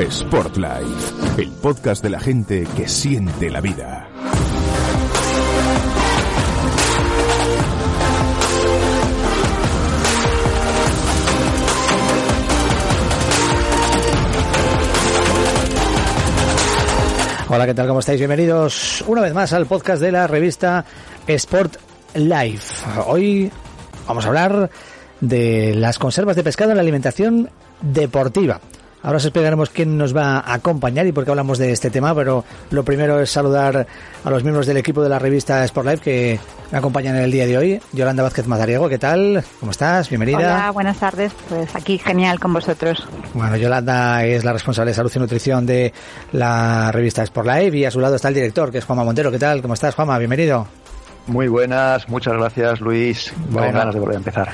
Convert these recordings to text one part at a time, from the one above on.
Sportlife, el podcast de la gente que siente la vida. Hola, ¿qué tal? ¿Cómo estáis? Bienvenidos una vez más al podcast de la revista Sport Life. Hoy vamos a hablar de las conservas de pescado en la alimentación deportiva. Ahora os explicaremos quién nos va a acompañar y por qué hablamos de este tema, pero lo primero es saludar a los miembros del equipo de la revista Sport Life que me acompañan en el día de hoy. Yolanda Vázquez Mazariego, ¿qué tal? ¿Cómo estás? Bienvenida. Hola, buenas tardes. Pues aquí genial con vosotros. Bueno, Yolanda es la responsable de salud y nutrición de la revista Sport Life y a su lado está el director, que es Juanma Montero. ¿Qué tal? ¿Cómo estás, Juanma? Bienvenido. Muy buenas, muchas gracias Luis. Bueno, Con ganas de volver a empezar.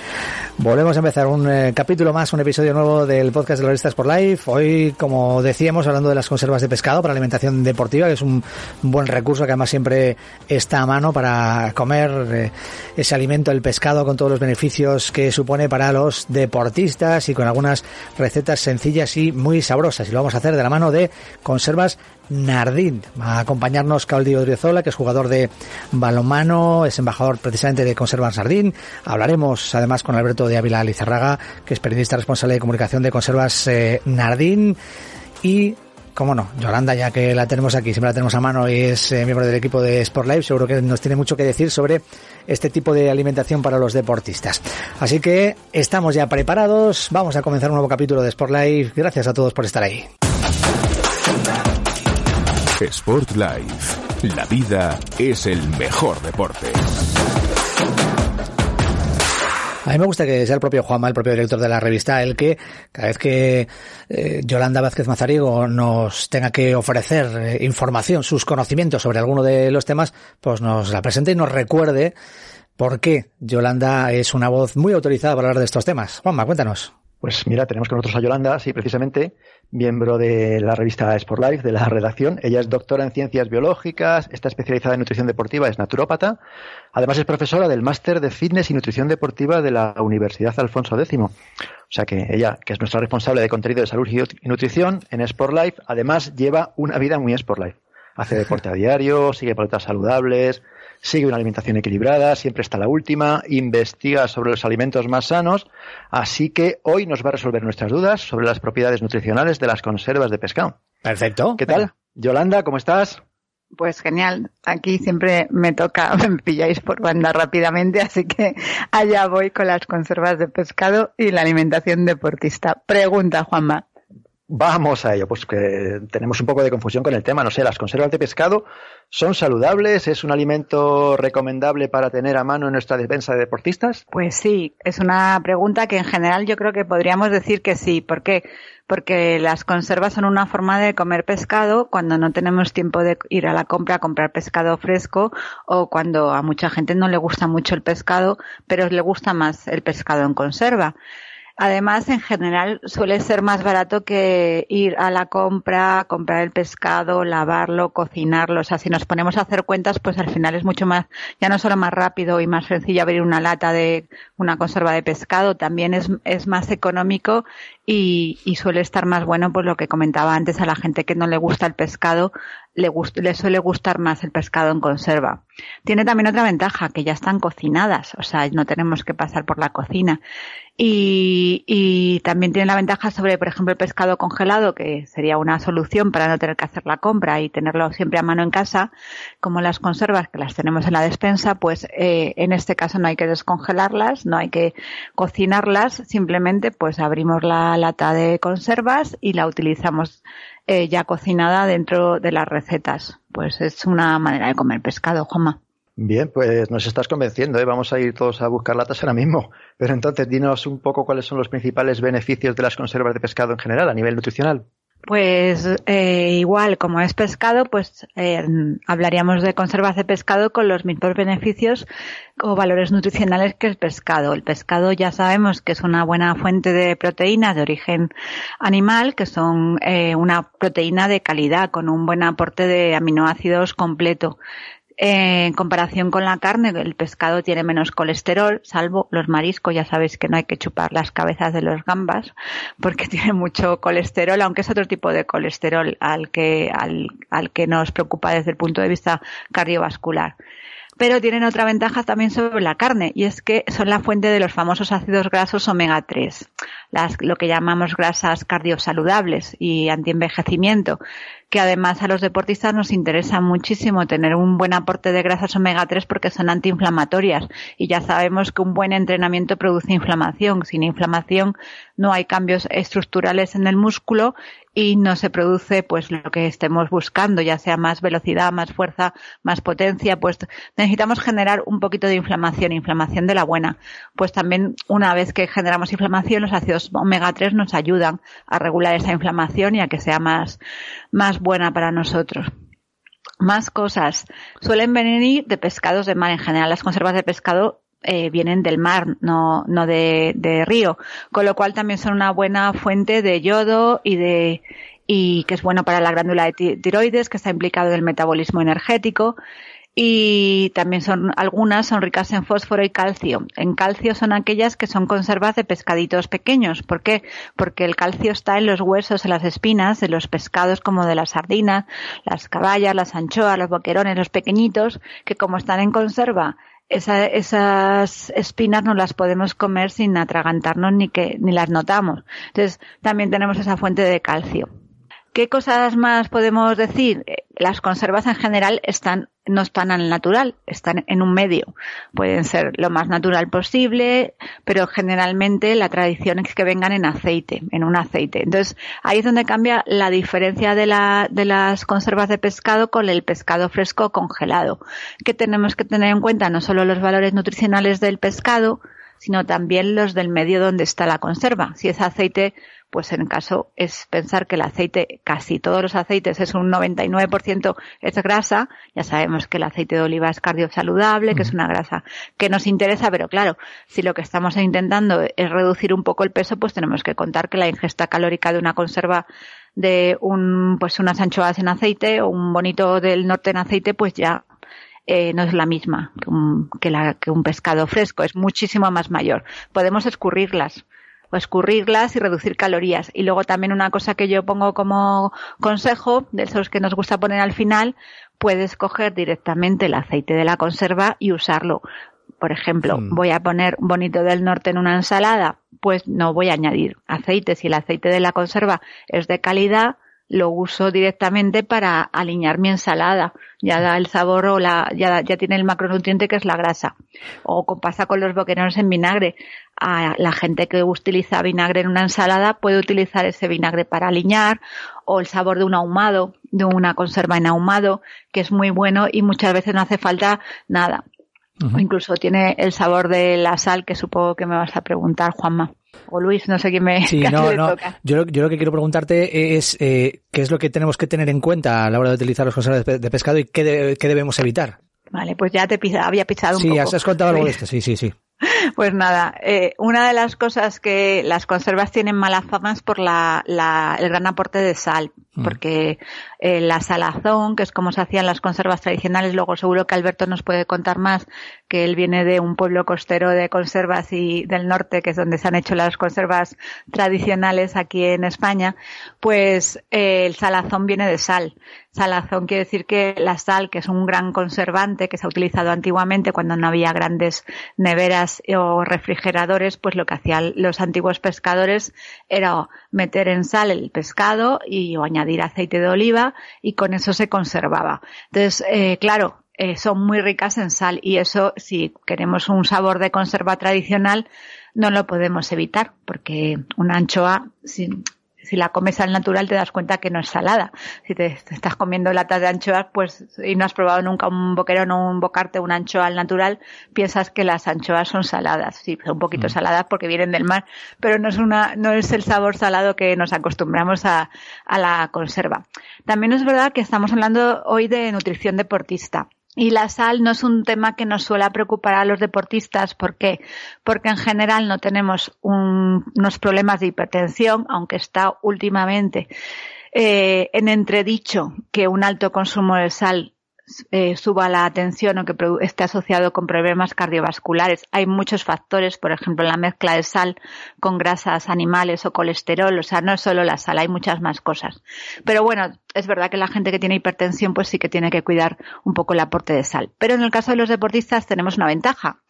Volvemos a empezar un eh, capítulo más, un episodio nuevo del podcast de la revista Sport Life. Hoy, como decíamos, hablando de las conservas de pescado para alimentación deportiva, que es un, un buen recurso que además siempre está a mano para comer eh, ese alimento, el pescado, con todos los beneficios que supone para los deportistas y con algunas recetas sencillas y muy sabrosas. Y lo vamos a hacer de la mano de conservas Nardín. Va a acompañarnos Claudio Odriozola, que es jugador de balonmano, es embajador precisamente de Conservas Nardín. Hablaremos además con Alberto de Ávila Lizarraga, que es periodista responsable de comunicación de Conservas eh, Nardín. Y cómo no, Yolanda, ya que la tenemos aquí, siempre la tenemos a mano y es eh, miembro del equipo de Sport Life, seguro que nos tiene mucho que decir sobre este tipo de alimentación para los deportistas. Así que estamos ya preparados, vamos a comenzar un nuevo capítulo de Sport Life. Gracias a todos por estar ahí. Sport Life. La vida es el mejor deporte. A mí me gusta que sea el propio Juanma, el propio director de la revista, el que cada vez que eh, Yolanda Vázquez Mazariego nos tenga que ofrecer eh, información, sus conocimientos sobre alguno de los temas, pues nos la presente y nos recuerde por qué Yolanda es una voz muy autorizada para hablar de estos temas. Juanma, cuéntanos. Pues mira, tenemos con nosotros a Yolanda, sí, precisamente, miembro de la revista Sport Life, de la redacción. Ella es doctora en ciencias biológicas, está especializada en nutrición deportiva, es naturópata. Además es profesora del máster de fitness y nutrición deportiva de la Universidad Alfonso X. O sea que ella, que es nuestra responsable de contenido de salud y nutrición en Sport Life, además lleva una vida muy Sport Life. Hace deporte a diario, sigue pautas saludables, sigue una alimentación equilibrada, siempre está la última, investiga sobre los alimentos más sanos, así que hoy nos va a resolver nuestras dudas sobre las propiedades nutricionales de las conservas de pescado. Perfecto. ¿Qué tal? Yolanda, ¿cómo estás? Pues genial, aquí siempre me toca, me pilláis por banda rápidamente, así que allá voy con las conservas de pescado y la alimentación deportista. Pregunta, Juanma. Vamos a ello, pues que tenemos un poco de confusión con el tema. No sé, las conservas de pescado son saludables, es un alimento recomendable para tener a mano en nuestra defensa de deportistas. Pues sí, es una pregunta que en general yo creo que podríamos decir que sí. ¿Por qué? Porque las conservas son una forma de comer pescado cuando no tenemos tiempo de ir a la compra a comprar pescado fresco o cuando a mucha gente no le gusta mucho el pescado, pero le gusta más el pescado en conserva. Además, en general, suele ser más barato que ir a la compra, comprar el pescado, lavarlo, cocinarlo. O sea, si nos ponemos a hacer cuentas, pues al final es mucho más, ya no solo más rápido y más sencillo abrir una lata de una conserva de pescado, también es, es más económico y, y suele estar más bueno, pues lo que comentaba antes a la gente que no le gusta el pescado, le, le, suele gustar más el pescado en conserva. Tiene también otra ventaja, que ya están cocinadas, o sea, no tenemos que pasar por la cocina. Y, y, también tiene la ventaja sobre, por ejemplo, el pescado congelado, que sería una solución para no tener que hacer la compra y tenerlo siempre a mano en casa, como las conservas que las tenemos en la despensa, pues eh, en este caso no hay que descongelarlas, no hay que cocinarlas, simplemente pues abrimos la lata de conservas y la utilizamos eh, ya cocinada dentro de las recetas. Pues es una manera de comer pescado, Joma. Bien, pues nos estás convenciendo, ¿eh? vamos a ir todos a buscar latas ahora mismo. Pero entonces, dinos un poco cuáles son los principales beneficios de las conservas de pescado en general a nivel nutricional. Pues eh, igual, como es pescado, pues eh, hablaríamos de conservas de pescado con los mismos beneficios o valores nutricionales que el pescado. El pescado ya sabemos que es una buena fuente de proteínas de origen animal, que son eh, una proteína de calidad con un buen aporte de aminoácidos completo en comparación con la carne, el pescado tiene menos colesterol, salvo los mariscos, ya sabéis que no hay que chupar las cabezas de los gambas porque tiene mucho colesterol, aunque es otro tipo de colesterol al que, al, al que nos preocupa desde el punto de vista cardiovascular pero tienen otra ventaja también sobre la carne y es que son la fuente de los famosos ácidos grasos omega 3, las, lo que llamamos grasas cardiosaludables y antienvejecimiento, que además a los deportistas nos interesa muchísimo tener un buen aporte de grasas omega 3 porque son antiinflamatorias y ya sabemos que un buen entrenamiento produce inflamación. Sin inflamación no hay cambios estructurales en el músculo y no se produce pues lo que estemos buscando, ya sea más velocidad, más fuerza, más potencia, pues necesitamos generar un poquito de inflamación, inflamación de la buena. Pues también una vez que generamos inflamación, los ácidos omega 3 nos ayudan a regular esa inflamación y a que sea más, más buena para nosotros. Más cosas. Suelen venir de pescados de mar en general. Las conservas de pescado eh, vienen del mar, no, no de, de, río, con lo cual también son una buena fuente de yodo y de y que es bueno para la glándula de tiroides, que está implicado en el metabolismo energético y también son algunas son ricas en fósforo y calcio. En calcio son aquellas que son conservas de pescaditos pequeños. ¿Por qué? Porque el calcio está en los huesos, en las espinas de los pescados como de las sardinas, las caballas, las anchoas, los boquerones, los pequeñitos, que como están en conserva esas espinas no las podemos comer sin atragantarnos ni que ni las notamos. Entonces también tenemos esa fuente de calcio. ¿Qué cosas más podemos decir? Eh, las conservas en general están, no están al natural, están en un medio. Pueden ser lo más natural posible, pero generalmente la tradición es que vengan en aceite, en un aceite. Entonces, ahí es donde cambia la diferencia de, de las conservas de pescado con el pescado fresco congelado. Que tenemos que tener en cuenta no solo los valores nutricionales del pescado, sino también los del medio donde está la conserva. Si es aceite pues en caso es pensar que el aceite, casi todos los aceites es un 99% es grasa, ya sabemos que el aceite de oliva es cardiosaludable, que es una grasa que nos interesa, pero claro, si lo que estamos intentando es reducir un poco el peso, pues tenemos que contar que la ingesta calórica de una conserva de un, pues unas anchoas en aceite o un bonito del norte en aceite, pues ya eh, no es la misma que un, que, la, que un pescado fresco, es muchísimo más mayor. Podemos escurrirlas, o escurrirlas y reducir calorías. Y luego también una cosa que yo pongo como consejo, de esos que nos gusta poner al final, puedes coger directamente el aceite de la conserva y usarlo. Por ejemplo, mm. voy a poner bonito del norte en una ensalada, pues no voy a añadir aceite. Si el aceite de la conserva es de calidad, lo uso directamente para alinear mi ensalada. Ya da el sabor o la, ya, ya tiene el macronutriente que es la grasa. O pasa con los boquerones en vinagre. A la gente que utiliza vinagre en una ensalada puede utilizar ese vinagre para alinear o el sabor de un ahumado, de una conserva en ahumado, que es muy bueno y muchas veces no hace falta nada. O incluso tiene el sabor de la sal que supongo que me vas a preguntar, Juanma o Luis, no sé quién me sí, no, no. Yo, yo, lo que quiero preguntarte es eh, qué es lo que tenemos que tener en cuenta a la hora de utilizar los conservas de pescado y qué, qué debemos evitar. Vale, pues ya te había pisado un poco. Sí, has contado algo de esto, sí, sí, sí. Pues nada, eh, una de las cosas que las conservas tienen mala fama es por la, la, el gran aporte de sal. Porque eh, la salazón, que es como se hacían las conservas tradicionales, luego seguro que Alberto nos puede contar más, que él viene de un pueblo costero de conservas y del norte, que es donde se han hecho las conservas tradicionales aquí en España, pues eh, el salazón viene de sal. Salazón quiere decir que la sal, que es un gran conservante que se ha utilizado antiguamente cuando no había grandes neveras o refrigeradores, pues lo que hacían los antiguos pescadores era meter en sal el pescado y añadir aceite de oliva y con eso se conservaba. Entonces, eh, claro, eh, son muy ricas en sal y eso, si queremos un sabor de conserva tradicional, no lo podemos evitar porque una anchoa, si, si la comes al natural te das cuenta que no es salada. Si te, estás comiendo latas de anchoas, pues, y no has probado nunca un boquerón o un bocarte, una anchoa al natural, piensas que las anchoas son saladas. Sí, son un poquito mm. saladas porque vienen del mar, pero no es una, no es el sabor salado que nos acostumbramos a, a la conserva. También es verdad que estamos hablando hoy de nutrición deportista. Y la sal no es un tema que nos suele preocupar a los deportistas. ¿Por qué? Porque en general no tenemos unos problemas de hipertensión, aunque está últimamente eh, en entredicho que un alto consumo de sal eh, suba la tensión o que esté asociado con problemas cardiovasculares. Hay muchos factores, por ejemplo, la mezcla de sal con grasas animales o colesterol, o sea, no es solo la sal, hay muchas más cosas. Pero bueno, es verdad que la gente que tiene hipertensión pues sí que tiene que cuidar un poco el aporte de sal. Pero en el caso de los deportistas tenemos una ventaja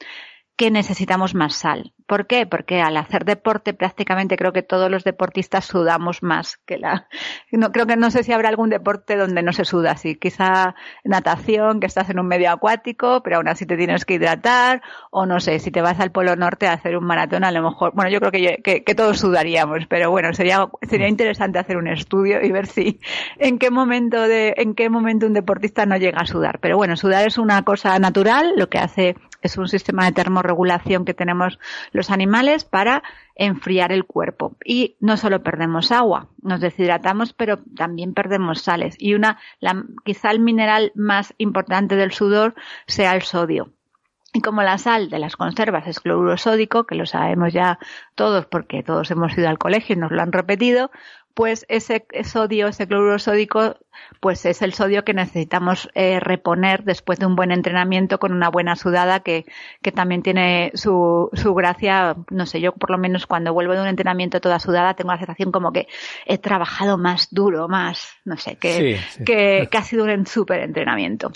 que necesitamos más sal. ¿Por qué? Porque al hacer deporte prácticamente creo que todos los deportistas sudamos más que la... No, creo que no sé si habrá algún deporte donde no se suda así. Quizá natación, que estás en un medio acuático, pero aún así te tienes que hidratar, o no sé, si te vas al Polo Norte a hacer un maratón, a lo mejor, bueno, yo creo que, que, todos sudaríamos, pero bueno, sería, sería interesante hacer un estudio y ver si, en qué momento de, en qué momento un deportista no llega a sudar. Pero bueno, sudar es una cosa natural, lo que hace es un sistema de termorregulación que tenemos los animales para enfriar el cuerpo. Y no solo perdemos agua, nos deshidratamos, pero también perdemos sales. Y una, la, quizá el mineral más importante del sudor sea el sodio. Y como la sal de las conservas es cloruro sódico, que lo sabemos ya todos porque todos hemos ido al colegio y nos lo han repetido, pues ese sodio, ese cloruro sódico, pues es el sodio que necesitamos eh, reponer después de un buen entrenamiento con una buena sudada que, que también tiene su, su gracia. No sé, yo por lo menos cuando vuelvo de un entrenamiento toda sudada tengo la sensación como que he trabajado más duro, más, no sé, que, que, que ha sido un súper entrenamiento.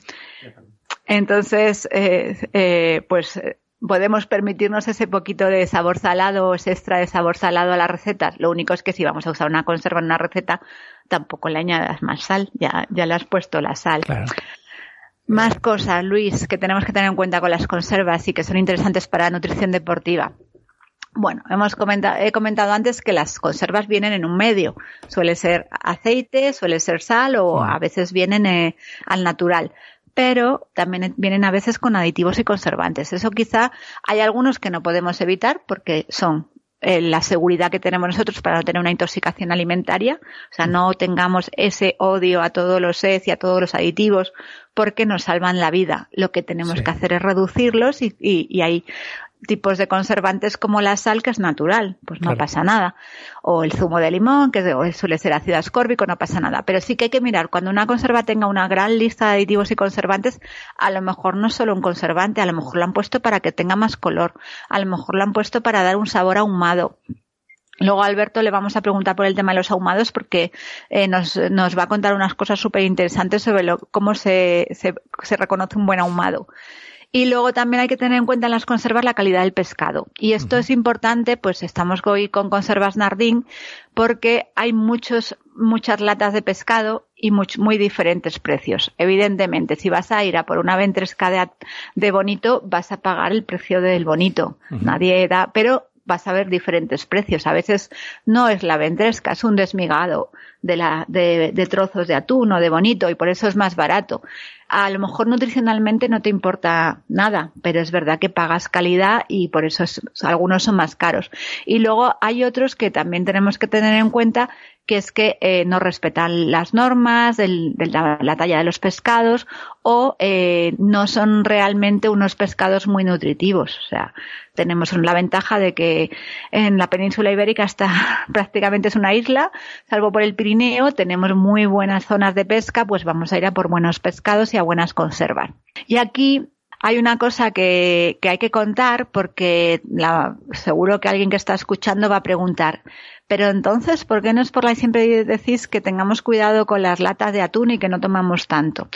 Entonces, eh, eh, pues podemos permitirnos ese poquito de sabor salado o ese extra de sabor salado a las recetas. Lo único es que si vamos a usar una conserva en una receta, tampoco le añadas más sal, ya, ya le has puesto la sal. Más cosas, Luis, que tenemos que tener en cuenta con las conservas y que son interesantes para la nutrición deportiva. Bueno, hemos comentado, he comentado antes que las conservas vienen en un medio. Suele ser aceite, suele ser sal o a veces vienen eh, al natural pero también vienen a veces con aditivos y conservantes. Eso quizá hay algunos que no podemos evitar porque son eh, la seguridad que tenemos nosotros para no tener una intoxicación alimentaria, o sea, no tengamos ese odio a todos los SED y a todos los aditivos porque nos salvan la vida. Lo que tenemos que hacer es reducirlos y, y, y, hay tipos de conservantes como la sal, que es natural, pues no pasa nada. O el zumo de limón, que suele ser ácido ascórbico, no pasa nada. Pero sí que hay que mirar, cuando una conserva tenga una gran lista de aditivos y conservantes, a lo mejor no es solo un conservante, a lo mejor lo han puesto para que tenga más color, a lo mejor lo han puesto para dar un sabor ahumado. Luego a Alberto le vamos a preguntar por el tema de los ahumados porque eh, nos, nos, va a contar unas cosas súper interesantes sobre lo, cómo se, se, se reconoce un buen ahumado. Y luego también hay que tener en cuenta en las conservas la calidad del pescado. Y esto es importante, pues estamos hoy con conservas Nardín, porque hay muchos, muchas latas de pescado y muy, diferentes precios. Evidentemente, si vas a ir a por una ventresca de, de bonito, vas a pagar el precio del bonito. Nadie da, pero vas a ver diferentes precios. A veces no es la ventresca, es un desmigado de, la, de, de, trozos de atún o de bonito y por eso es más barato a lo mejor nutricionalmente no te importa nada, pero es verdad que pagas calidad y por eso algunos son más caros. Y luego hay otros que también tenemos que tener en cuenta que es que eh, no respetan las normas de la, talla de los pescados o eh, no son realmente unos pescados muy nutritivos. O sea, tenemos la ventaja de que en la península ibérica está prácticamente es una isla, salvo por el Pirineo, tenemos muy buenas zonas de pesca, pues vamos a ir a por buenos pescados y a buenas conservas. Y aquí hay una cosa que, que hay que contar porque la, seguro que alguien que está escuchando va a preguntar, pero entonces, ¿por qué no es por la siempre decís que tengamos cuidado con las latas de atún y que no tomamos tanto?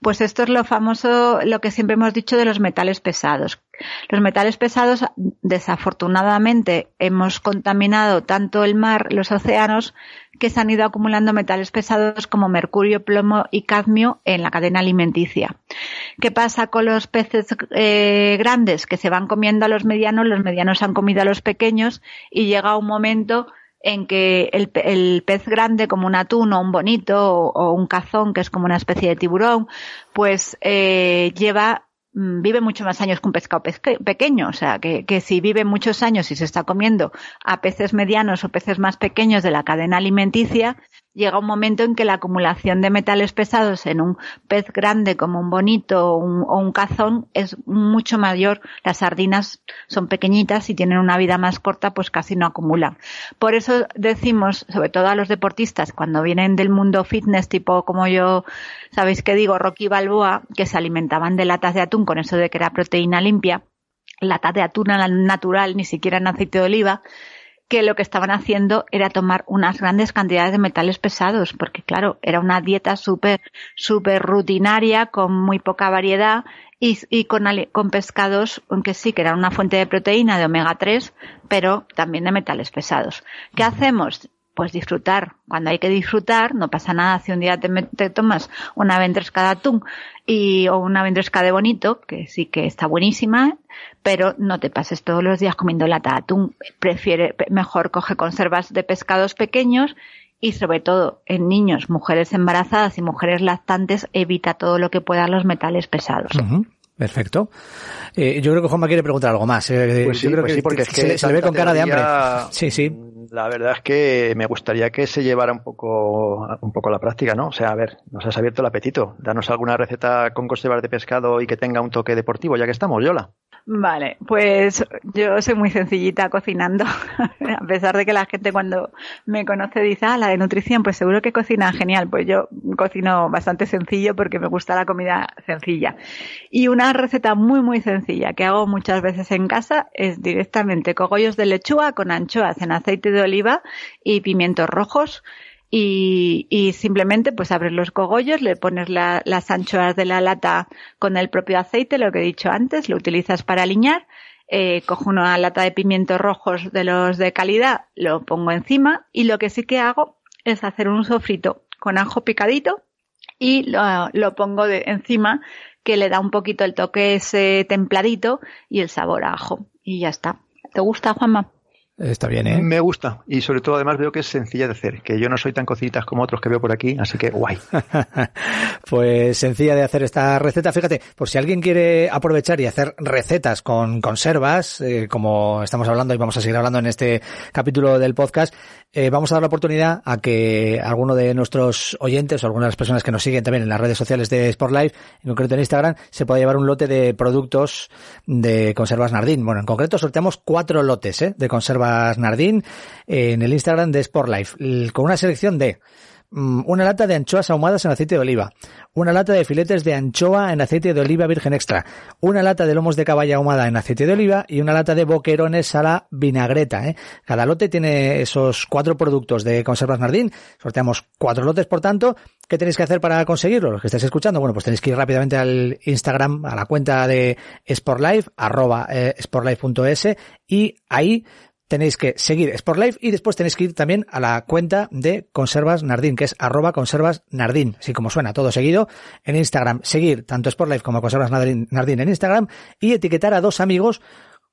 Pues esto es lo famoso, lo que siempre hemos dicho de los metales pesados. Los metales pesados, desafortunadamente, hemos contaminado tanto el mar, los océanos, que se han ido acumulando metales pesados como mercurio, plomo y cadmio en la cadena alimenticia. ¿Qué pasa con los peces eh, grandes que se van comiendo a los medianos? Los medianos han comido a los pequeños y llega un momento en que el, pez grande como un atún o un bonito o, un cazón que es como una especie de tiburón pues eh, lleva mm, vive mucho más años que un pescado pequeño, o sea, que, que, si vive muchos años y se está comiendo a peces medianos o peces más pequeños de la cadena alimenticia, llega un momento en que la acumulación de metales pesados en un pez grande como un bonito o un, cazón es mucho mayor. Las sardinas son pequeñitas y tienen una vida más corta, pues casi no acumulan. Por eso decimos, sobre todo a los deportistas, cuando vienen del mundo fitness, tipo como yo, sabéis que digo, Rocky Balboa, que se alimentaban de latas de atún con eso de que era proteína limpia, latas de atún natural, ni siquiera en aceite de oliva, que lo que estaban haciendo era tomar unas grandes cantidades de metales pesados, porque claro, era una dieta súper, súper rutinaria, con muy poca variedad y, y con, con, pescados, aunque sí que era una fuente de proteína de omega 3, pero también de metales pesados. ¿Qué hacemos? Pues disfrutar. Cuando hay que disfrutar, no pasa nada si un día te, tomas una ventresca de atún y, o una ventresca de bonito, que sí que está buenísima, pero no te pases todos los días comiendo lata de atún. Prefiere, mejor coge conservas de pescados pequeños y sobre todo en niños, mujeres embarazadas y mujeres lactantes, evita todo lo que pueda los metales pesados. Perfecto. Eh, yo creo que Juanma quiere preguntar algo más. Eh, pues sí, yo creo pues que, sí, porque es que se, le ve con cara de hambre. Sí, sí. La verdad es que me gustaría que se llevara un poco, un poco la práctica, ¿no? O sea, a ver, nos has abierto el apetito. Danos alguna receta con conservas de pescado y que tenga un toque deportivo, ya que estamos, Yola. Vale, pues yo soy muy sencillita cocinando, a pesar de que la gente cuando me conoce dice, ah, la de nutrición, pues seguro que cocina genial, pues yo cocino bastante sencillo porque me gusta la comida sencilla. Y una receta muy, muy sencilla que hago muchas veces en casa es directamente cogollos de lechuga con anchoas en aceite de oliva y pimientos rojos y, y, simplemente pues abres los cogollos, le pones las anchoas de la lata con el propio aceite, lo que he dicho antes, lo utilizas para aliñar, eh, cojo una lata de pimientos rojos de los de calidad, lo pongo encima y lo que sí que hago es hacer un sofrito con ajo picadito y lo, lo pongo de, encima que le da un poquito el toque ese templadito y el sabor a ajo y ya está. ¿Te gusta, Juanma? Está bien, ¿eh? Me gusta. Y sobre todo, además, veo que es sencilla de hacer. Que yo no soy tan cocitas como otros que veo por aquí, así que guay. pues sencilla de hacer esta receta. Fíjate, por si alguien quiere aprovechar y hacer recetas con conservas, eh, como estamos hablando y vamos a seguir hablando en este capítulo del podcast, eh, vamos a dar la oportunidad a que alguno de nuestros oyentes o algunas de las personas que nos siguen también en las redes sociales de Sport Life, en concreto en Instagram, se pueda llevar un lote de productos de conservas Nardín. Bueno, en concreto sorteamos cuatro lotes ¿eh? de conservas Nardín en el Instagram de Sport Life, con una selección de una lata de anchoas ahumadas en aceite de oliva, una lata de filetes de anchoa en aceite de oliva virgen extra, una lata de lomos de caballo ahumada en aceite de oliva y una lata de boquerones a la vinagreta. ¿eh? Cada lote tiene esos cuatro productos de conservas Nardín. Sorteamos cuatro lotes, por tanto. ¿Qué tenéis que hacer para conseguirlo? Los que estáis escuchando, bueno, pues tenéis que ir rápidamente al Instagram, a la cuenta de Sportlife, arroba eh, sportlife.es y ahí tenéis que seguir Sportlife y después tenéis que ir también a la cuenta de Conservas Nardín, que es arroba conservas Nardín, así como suena, todo seguido en Instagram. Seguir tanto Sportlife como Conservas Nardín, en Instagram y etiquetar a dos amigos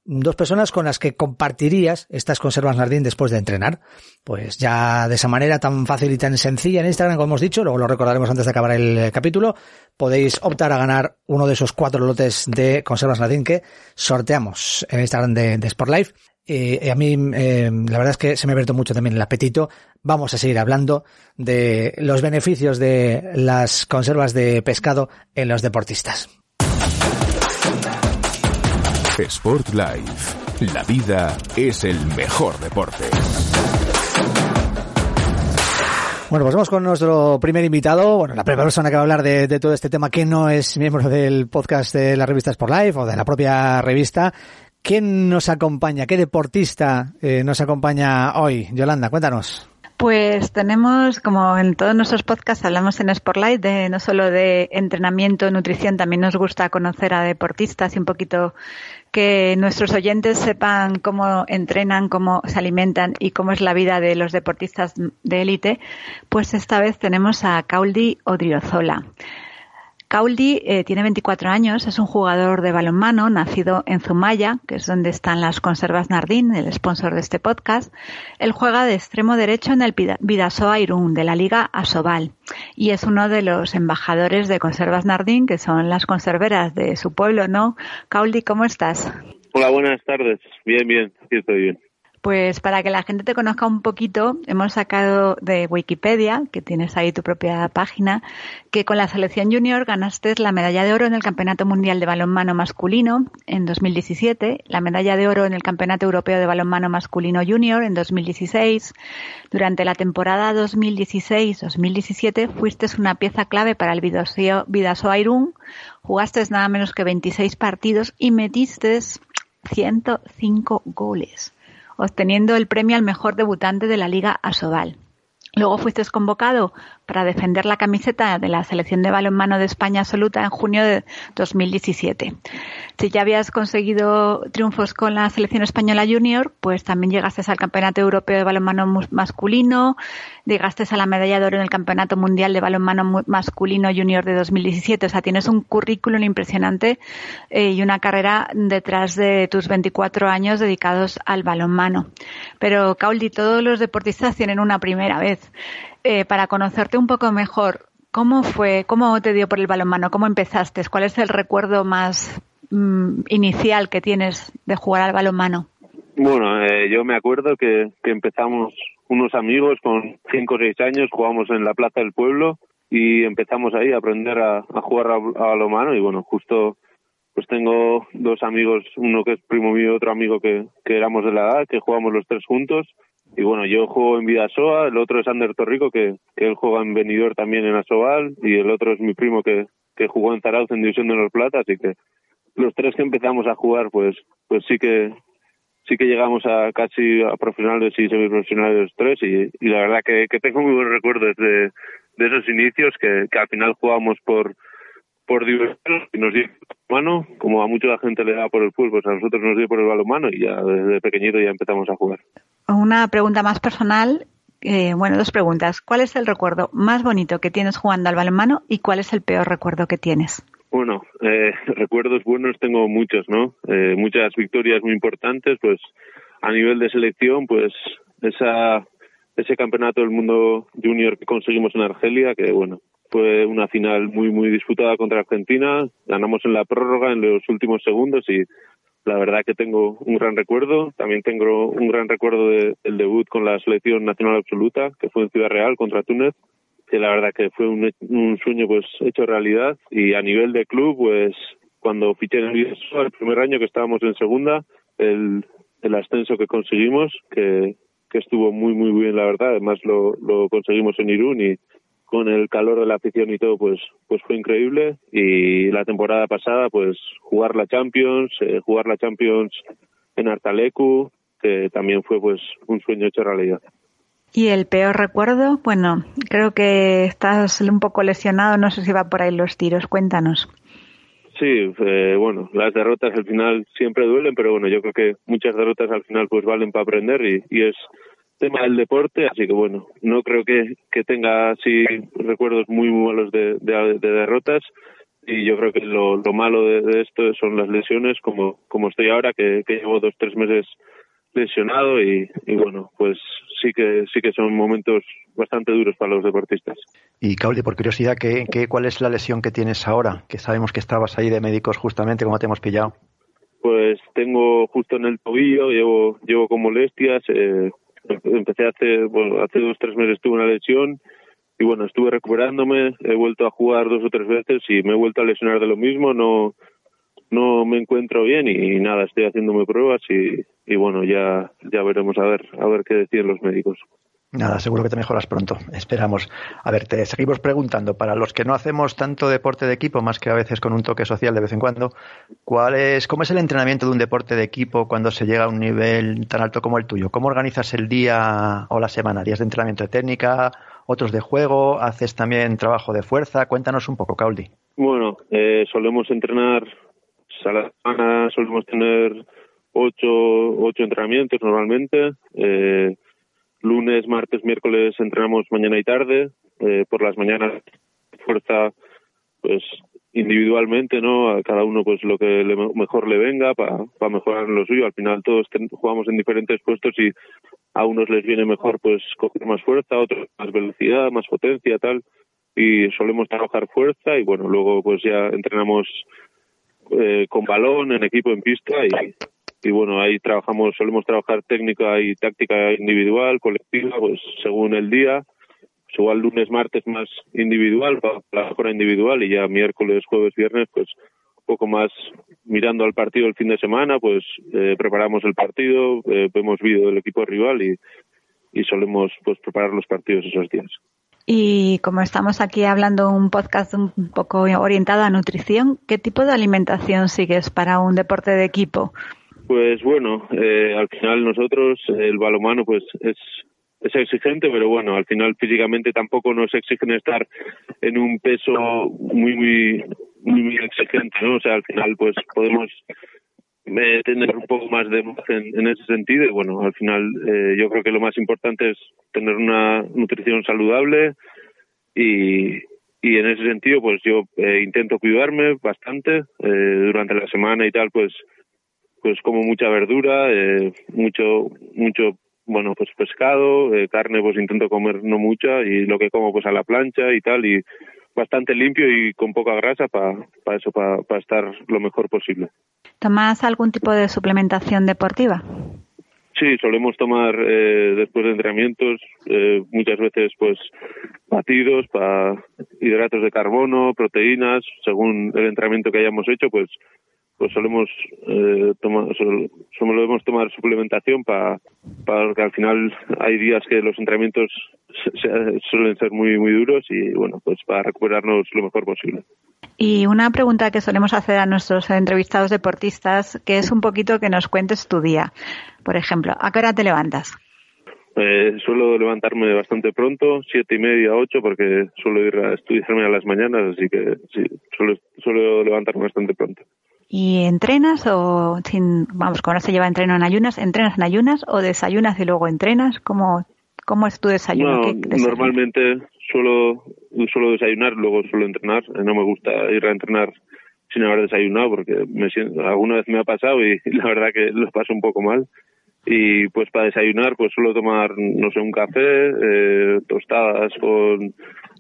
dos personas con las que compartirías estas conservas Nardín después de entrenar. Pues ya de esa manera tan fácil y tan sencilla en Instagram, como hemos dicho, luego lo recordaremos antes de acabar el capítulo, podéis optar a ganar uno de esos cuatro lotes de conservas Nardín que sorteamos en Instagram de, de Sportlife. Eh, a mí eh, la verdad es que se me ha abierto mucho también el apetito. Vamos a seguir hablando de los beneficios de las conservas de pescado en los deportistas. Sport Life. La vida es el mejor deporte. Bueno, pues vamos con nuestro primer invitado, bueno, la primera persona que va a hablar de, de todo este tema que no es miembro del podcast de la revista Sport Life o de la propia revista, ¿Quién nos acompaña? ¿Qué deportista eh, nos acompaña hoy? Yolanda, cuéntanos. Pues tenemos, como en todos nuestros podcasts, hablamos en Sportlight de no solo de entrenamiento, nutrición, también nos gusta conocer a deportistas y un poquito que nuestros oyentes sepan cómo entrenan, cómo se alimentan y cómo es la vida de los deportistas de élite. Pues esta vez tenemos a Cauldi Odriozola. Cauldi eh, tiene 24 años, es un jugador de balonmano nacido en Zumaya, que es donde están las conservas Nardín, el sponsor de este podcast. Él juega de extremo derecho en el Vidasoa Irún de la Liga Asobal y es uno de los embajadores de conservas Nardín, que son las conserveras de su pueblo, ¿no? Cauldi, ¿cómo estás? Hola, buenas tardes. Bien, bien, aquí estoy bien. Pues para que la gente te conozca un poquito, hemos sacado de Wikipedia, que tienes ahí tu propia página, que con la selección junior ganaste la medalla de oro en el Campeonato Mundial de Balonmano Masculino en 2017, la medalla de oro en el Campeonato Europeo de Balonmano Masculino Junior en 2016. Durante la temporada 2016-2017 fuiste una pieza clave para el Vidasoa Irún, jugaste nada menos que 26 partidos y metiste 105 goles obteniendo el premio al mejor debutante de la Liga Asobal. Luego fuiste convocado para defender la camiseta de la selección de balonmano de España absoluta en junio de 2017. Si ya habías conseguido triunfos con la selección española junior, pues también llegaste al Campeonato Europeo de Balonmano Masculino, llegaste a la medalla de oro en el Campeonato Mundial de Balonmano Masculino Junior de 2017. O sea, tienes un currículum impresionante eh, y una carrera detrás de tus 24 años dedicados al balonmano. Pero, Cauldi, todos los deportistas tienen una primera vez. Eh, para conocerte un poco mejor, ¿cómo fue, cómo te dio por el balonmano? ¿Cómo empezaste? ¿Cuál es el recuerdo más mm, inicial que tienes de jugar al balonmano? Bueno, eh, yo me acuerdo que, empezamos unos amigos con 5 o 6 años, jugamos en la plaza del pueblo y empezamos ahí a aprender a, jugar a, balonmano y bueno, justo pues tengo dos amigos, uno que es primo mío y otro amigo que, que éramos de la edad, que jugamos los tres juntos. Y bueno, yo juego en Vidasoa, el otro es Ander Torrico, que, que él juega en Benidorm también en Asobal, y el otro es mi primo que, que jugó en Zarauz en División de los Plata, así que los tres que empezamos a jugar, pues, pues sí que sí que llegamos a casi a profesionales y semiprofesionales los tres y, y la verdad que, tengo muy buenos recuerdos de, de esos inicios que, que al final jugábamos por por diversión y nos dio mano, como a mucha gente le da por el fútbol, pues a nosotros nos dio por el balonmano y ya desde pequeñito ya empezamos a jugar una pregunta más personal. Eh, bueno, dos preguntas. ¿Cuál es el recuerdo más bonito que tienes jugando al balonmano y cuál es el peor recuerdo que tienes? Bueno, eh, recuerdos buenos tengo muchos, ¿no? Eh, muchas victorias muy importantes, pues a nivel de selección, pues esa ese campeonato del mundo junior que conseguimos en Argelia, que bueno, fue una final muy muy disputada contra Argentina, ganamos en la prórroga en los últimos segundos y la verdad que tengo un gran recuerdo. También tengo un gran recuerdo del debut con la selección nacional absoluta, que fue en Ciudad Real contra Túnez, que la verdad que fue un, un sueño pues hecho realidad. Y a nivel de club, pues cuando fiché en el primer año que estábamos en segunda, el, el ascenso que conseguimos, que, que estuvo muy, muy bien, la verdad. Además lo, lo conseguimos en Irún y con el calor de la afición y todo, pues, pues fue increíble. Y la temporada pasada, pues jugar la Champions, eh, jugar la Champions en Artalecu, que también fue pues un sueño hecho realidad. ¿Y el peor recuerdo? Bueno, creo que estás un poco lesionado, no sé si va por ahí los tiros, cuéntanos. Sí, eh, bueno, las derrotas al final siempre duelen, pero bueno, yo creo que muchas derrotas al final pues valen para aprender y, y es tema del deporte, así que bueno, no creo que, que tenga así recuerdos muy, muy malos de, de, derrotas y yo creo que lo, lo malo de, esto son las lesiones, como, como estoy ahora, que, que llevo dos, tres meses lesionado y, y, bueno, pues sí que sí que son momentos bastante duros para los deportistas. Y Cauli, por curiosidad, ¿qué, qué, cuál es la lesión que tienes ahora? Que sabemos que estabas ahí de médicos justamente, ¿cómo te hemos pillado? Pues tengo justo en el tobillo, llevo, llevo con molestias, eh, empecé hace, bueno, hace dos tres meses tuve una lesión y bueno, estuve recuperándome, he vuelto a jugar dos o tres veces y me he vuelto a lesionar de lo mismo, no no me encuentro bien y, nada, estoy haciéndome pruebas y, y bueno, ya ya veremos a ver a ver qué deciden los médicos. Nada, seguro que te mejoras pronto. Esperamos. A ver, te seguimos preguntando, para los que no hacemos tanto deporte de equipo, más que a veces con un toque social de vez en cuando, ¿cuál es, ¿cómo es el entrenamiento de un deporte de equipo cuando se llega a un nivel tan alto como el tuyo? ¿Cómo organizas el día o la semana? ¿Días de entrenamiento de técnica, otros de juego? ¿Haces también trabajo de fuerza? Cuéntanos un poco, Cauldi. Bueno, eh, solemos entrenar a la semana, solemos tener ocho, ocho entrenamientos normalmente. Eh, lunes, martes, miércoles entrenamos mañana y tarde, eh, por las mañanas fuerza pues individualmente, ¿no? A cada uno pues lo que mejor le venga para mejorar lo suyo. Al final todos jugamos en diferentes puestos y a unos les viene mejor pues coger más fuerza, a otros más velocidad, más potencia, tal. Y solemos trabajar fuerza y bueno, luego pues ya entrenamos eh, con balón, en equipo, en pista y, y bueno, ahí trabajamos, solemos trabajar técnica y táctica individual, colectiva, pues según el día. Pues igual lunes, martes más individual, para la mejora individual y ya miércoles, jueves, viernes, pues un poco más mirando al partido el fin de semana, pues eh, preparamos el partido, eh, vemos vídeo del equipo rival y, y solemos pues preparar los partidos esos días. Y como estamos aquí hablando un podcast un poco orientado a nutrición, ¿qué tipo de alimentación sigues para un deporte de equipo? Pues bueno, eh, al final nosotros, el balomano, pues es, es exigente, pero bueno, al final físicamente tampoco nos exigen estar en un peso muy, muy, muy, exigente, ¿no? O sea, al final pues podemos eh, tener un poco más de margen en ese sentido y bueno, al final eh, yo creo que lo más importante es tener una nutrición saludable y, y en ese sentido pues yo eh, intento cuidarme bastante eh, durante la semana y tal pues pues como mucha verdura, eh, mucho, mucho, bueno, pues pescado, eh, carne pues intento comer no mucha y lo que como pues a la plancha y tal y bastante limpio y con poca grasa para para eso, para estar lo mejor posible. ¿Tomas algún tipo de suplementación deportiva? Sí, solemos tomar eh, después de entrenamientos eh, muchas veces pues batidos para hidratos de carbono, proteínas, según el entrenamiento que hayamos hecho, pues pues solemos eh, tomar solemos tomar suplementación para que al final hay días que los entrenamientos suelen ser muy muy duros y bueno pues para recuperarnos lo mejor posible. Y una pregunta que solemos hacer a nuestros entrevistados deportistas que es un poquito que nos cuentes tu día. Por ejemplo a qué hora te levantas eh, suelo levantarme bastante pronto, siete y media, ocho, porque suelo ir a estudiarme a las mañanas, así que sí, suelo, suelo levantarme bastante pronto. ¿Y entrenas o, sin, vamos, como no se lleva entreno en ayunas, entrenas en ayunas o desayunas y luego entrenas? ¿Cómo, cómo es tu desayuno? normalmente suelo, suelo desayunar, luego suelo entrenar. No me gusta ir a entrenar sin haber desayunado porque me siento, alguna vez me ha pasado y la verdad que lo paso un poco mal. Y pues para desayunar pues suelo tomar, no sé, un café, eh, tostadas con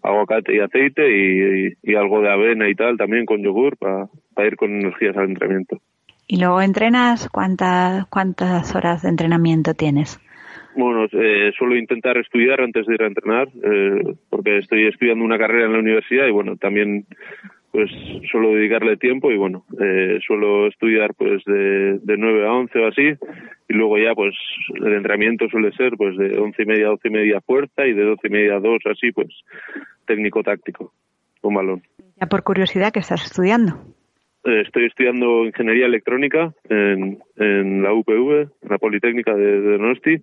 aguacate y aceite y, algo de avena y tal también con yogur para ir con energías al entrenamiento. ¿Y luego entrenas? ¿Cuántas, cuántas horas de entrenamiento tienes? Bueno, eh, suelo intentar estudiar antes de ir a entrenar, eh, porque estoy estudiando una carrera en la universidad y bueno, también pues suelo dedicarle tiempo y bueno, eh, suelo estudiar pues de, de 9 a 11 o así y luego ya pues el entrenamiento suele ser pues de once y media a 12 y media fuerza y de 12 y media a 2 así pues técnico-táctico con balón. Ya por curiosidad, ¿qué estás estudiando? Eh, estoy estudiando ingeniería electrónica en, en la UPV, en la Politécnica de, de Donosti,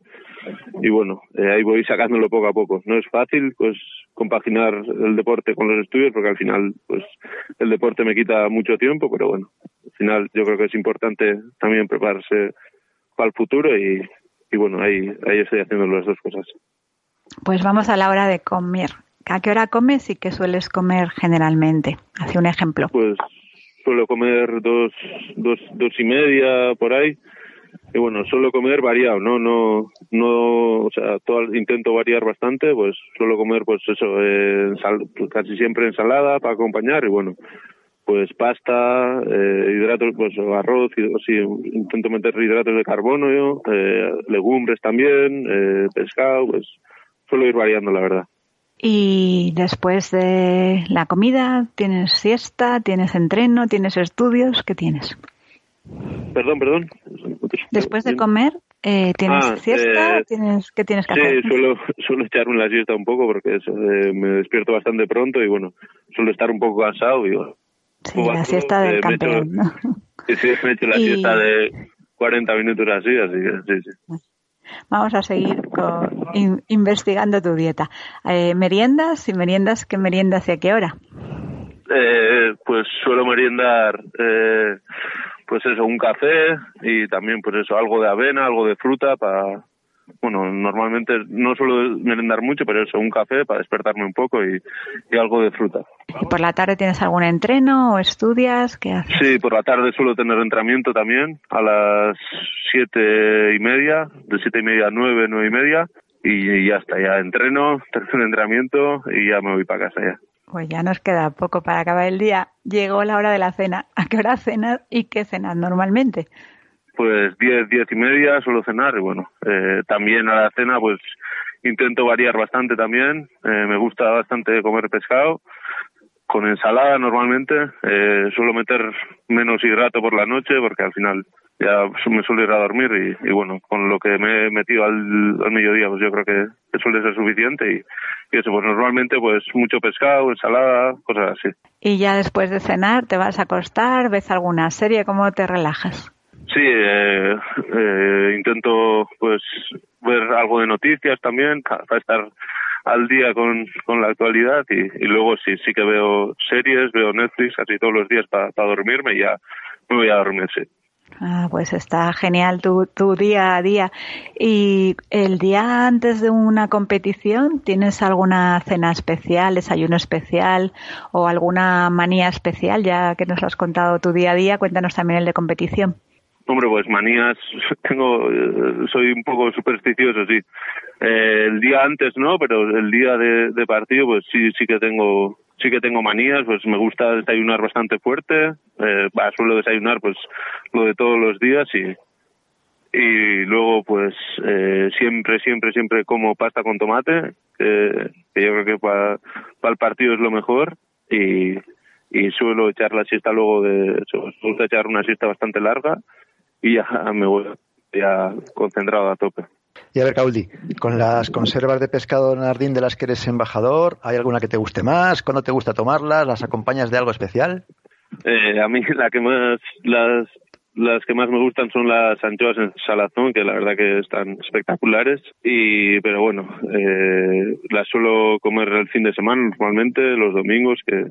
y bueno, eh, ahí voy sacándolo poco a poco. No es fácil, pues, compaginar el deporte con los estudios, porque al final, pues, el deporte me quita mucho tiempo, pero bueno, al final yo creo que es importante también prepararse para el futuro y, y bueno, ahí, ahí estoy haciendo las dos cosas. Pues vamos a la hora de comer. ¿A qué hora comes y qué sueles comer generalmente? Hace un ejemplo. Pues suelo comer dos, dos, dos y media por ahí. Y bueno, suelo comer variado, ¿no? No, no, o sea, todo, intento variar bastante, pues suelo comer, pues eso, eh, casi siempre ensalada para acompañar y bueno, pues pasta, eh, hidratos, pues arroz, sí, intento meter hidratos de carbono, yo, eh, legumbres también, eh, pescado, pues suelo ir variando, la verdad. Y después de la comida, ¿tienes siesta? ¿Tienes entreno? ¿Tienes estudios? ¿Qué tienes? Perdón, perdón. Después de comer, eh, ¿tienes ah, siesta? Eh, ¿Tienes, ¿Qué tienes que hacer? Sí, suelo, suelo echarme la siesta un poco porque eso, eh, me despierto bastante pronto y bueno, suelo estar un poco cansado y bueno. Sí, la siesta del campeón, ¿no? Sí, sí, me he hecho la siesta de 40 minutos así, así que sí, sí. Vamos a seguir investigando tu dieta. Eh, ¿Meriendas? ¿Y meriendas qué meriendas y a qué hora? Eh, pues suelo meriendar, eh, pues eso, un café y también pues eso, algo de avena, algo de fruta para bueno, normalmente no suelo merendar mucho, pero eso, un café para despertarme un poco y, algo de fruta. ¿Y por la tarde tienes algún entreno o estudias? ¿Qué haces? Sí, por la tarde suelo tener entrenamiento también a las siete y media, de siete y media a nueve, nueve y media, y ya está, ya entreno, tercer entrenamiento y ya me voy para casa ya. Pues ya nos queda poco para acabar el día. Llegó la hora de la cena. ¿A qué hora cenas y qué cenas normalmente? pues diez, diez y media suelo cenar y bueno, eh, también a la cena pues intento variar bastante también, eh, me gusta bastante comer pescado, con ensalada normalmente, eh, suelo meter menos hidrato por la noche porque al final ya me suelo ir a dormir y, bueno, con lo que me he metido al, mediodía pues yo creo que, suele ser suficiente y, y, eso, pues normalmente pues mucho pescado, ensalada, cosas así. Y ya después de cenar, ¿te vas a acostar? ¿Ves alguna serie? ¿Cómo te relajas? Sí, eh, eh, intento pues ver algo de noticias también para estar al día con, con la actualidad y, y, luego sí, sí que veo series, veo Netflix casi todos los días para dormirme y ya me voy a dormir, sí. Ah, pues está genial tu, tu día a día. ¿Y el día antes de una competición tienes alguna cena especial, desayuno especial o alguna manía especial? Ya que nos has contado tu día a día, cuéntanos también el de competición. Hombre, pues manías, tengo, eh, soy un poco supersticioso, sí. Eh, el día antes no, pero el día de, partido, pues sí, sí que tengo, sí que tengo manías, pues me gusta desayunar bastante fuerte, eh, suelo desayunar pues lo de todos los días y, y luego pues eh, siempre, siempre, siempre como pasta con tomate, que, yo creo que para, para el partido es lo mejor y, y suelo echar la siesta luego de, suelo echar una siesta bastante larga y ya me voy ya concentrado a tope. Y a ver, Caudi, con las conservas de pescado nardín de las que eres embajador, ¿hay alguna que te guste más? ¿Cuándo te gusta tomarlas? ¿Las acompañas de algo especial? Eh, a mí la que más, las, las que más me gustan son las anchoas en salazón, que la verdad que están espectaculares. Y, pero bueno, eh, las suelo comer el fin de semana normalmente, los domingos, que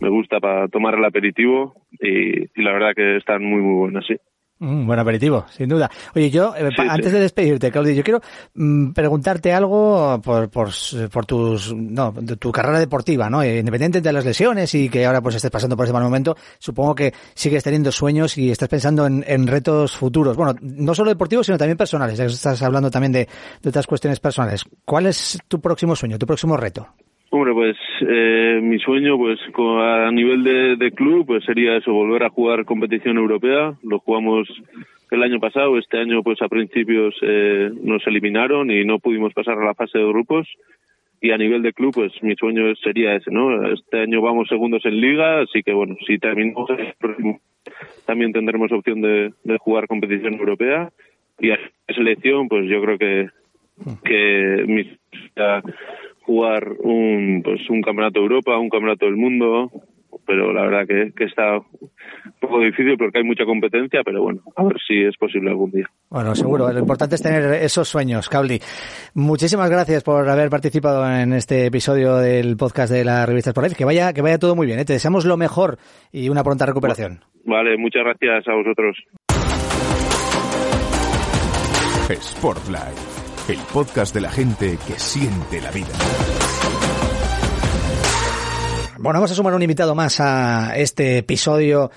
me gusta para tomar el aperitivo y, y la verdad que están muy, muy buenas, sí. Un buen aperitivo, sin duda. Oye, yo, eh, antes de despedirte, Claudio, yo quiero mm, preguntarte algo por, por, por tus, no, tu carrera deportiva, ¿no? Eh, independiente de las lesiones y que ahora pues estés pasando por ese mal momento, supongo que sigues teniendo sueños y estás pensando en, en retos futuros. Bueno, no solo deportivos, sino también personales. Estás hablando también de, de otras cuestiones personales. ¿Cuál es tu próximo sueño, tu próximo reto? Hombre, pues eh, mi sueño, pues a nivel de, club, pues sería eso, volver a jugar competición europea. Lo jugamos el año pasado, este año pues a principios eh, nos eliminaron y no pudimos pasar a la fase de grupos. Y a nivel de club, pues mi sueño sería ese, ¿no? Este año vamos segundos en liga, así que bueno, si terminamos también tendremos opción de, de jugar competición europea. Y a selección, pues yo creo que, que mi jugar un, pues, un campeonato de Europa, un campeonato del mundo, pero la verdad que, que, está un poco difícil porque hay mucha competencia, pero bueno, a ver si es posible algún día. Bueno, seguro. Lo importante es tener esos sueños, Cauli. Muchísimas gracias por haber participado en este episodio del podcast de la revista Sport Que vaya, que vaya todo muy bien. ¿eh? Te deseamos lo mejor y una pronta recuperación. Vale, muchas gracias a vosotros. Sport el podcast de la gente que siente la vida. Bueno, vamos a sumar un invitado más a este episodio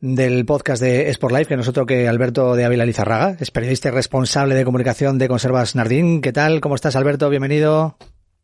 del podcast de Sport Life, que nosotros que Alberto de Ávila Lizarraga, es periodista y responsable de comunicación de Conservas Nardín. ¿Qué tal? ¿Cómo estás, Alberto? Bienvenido.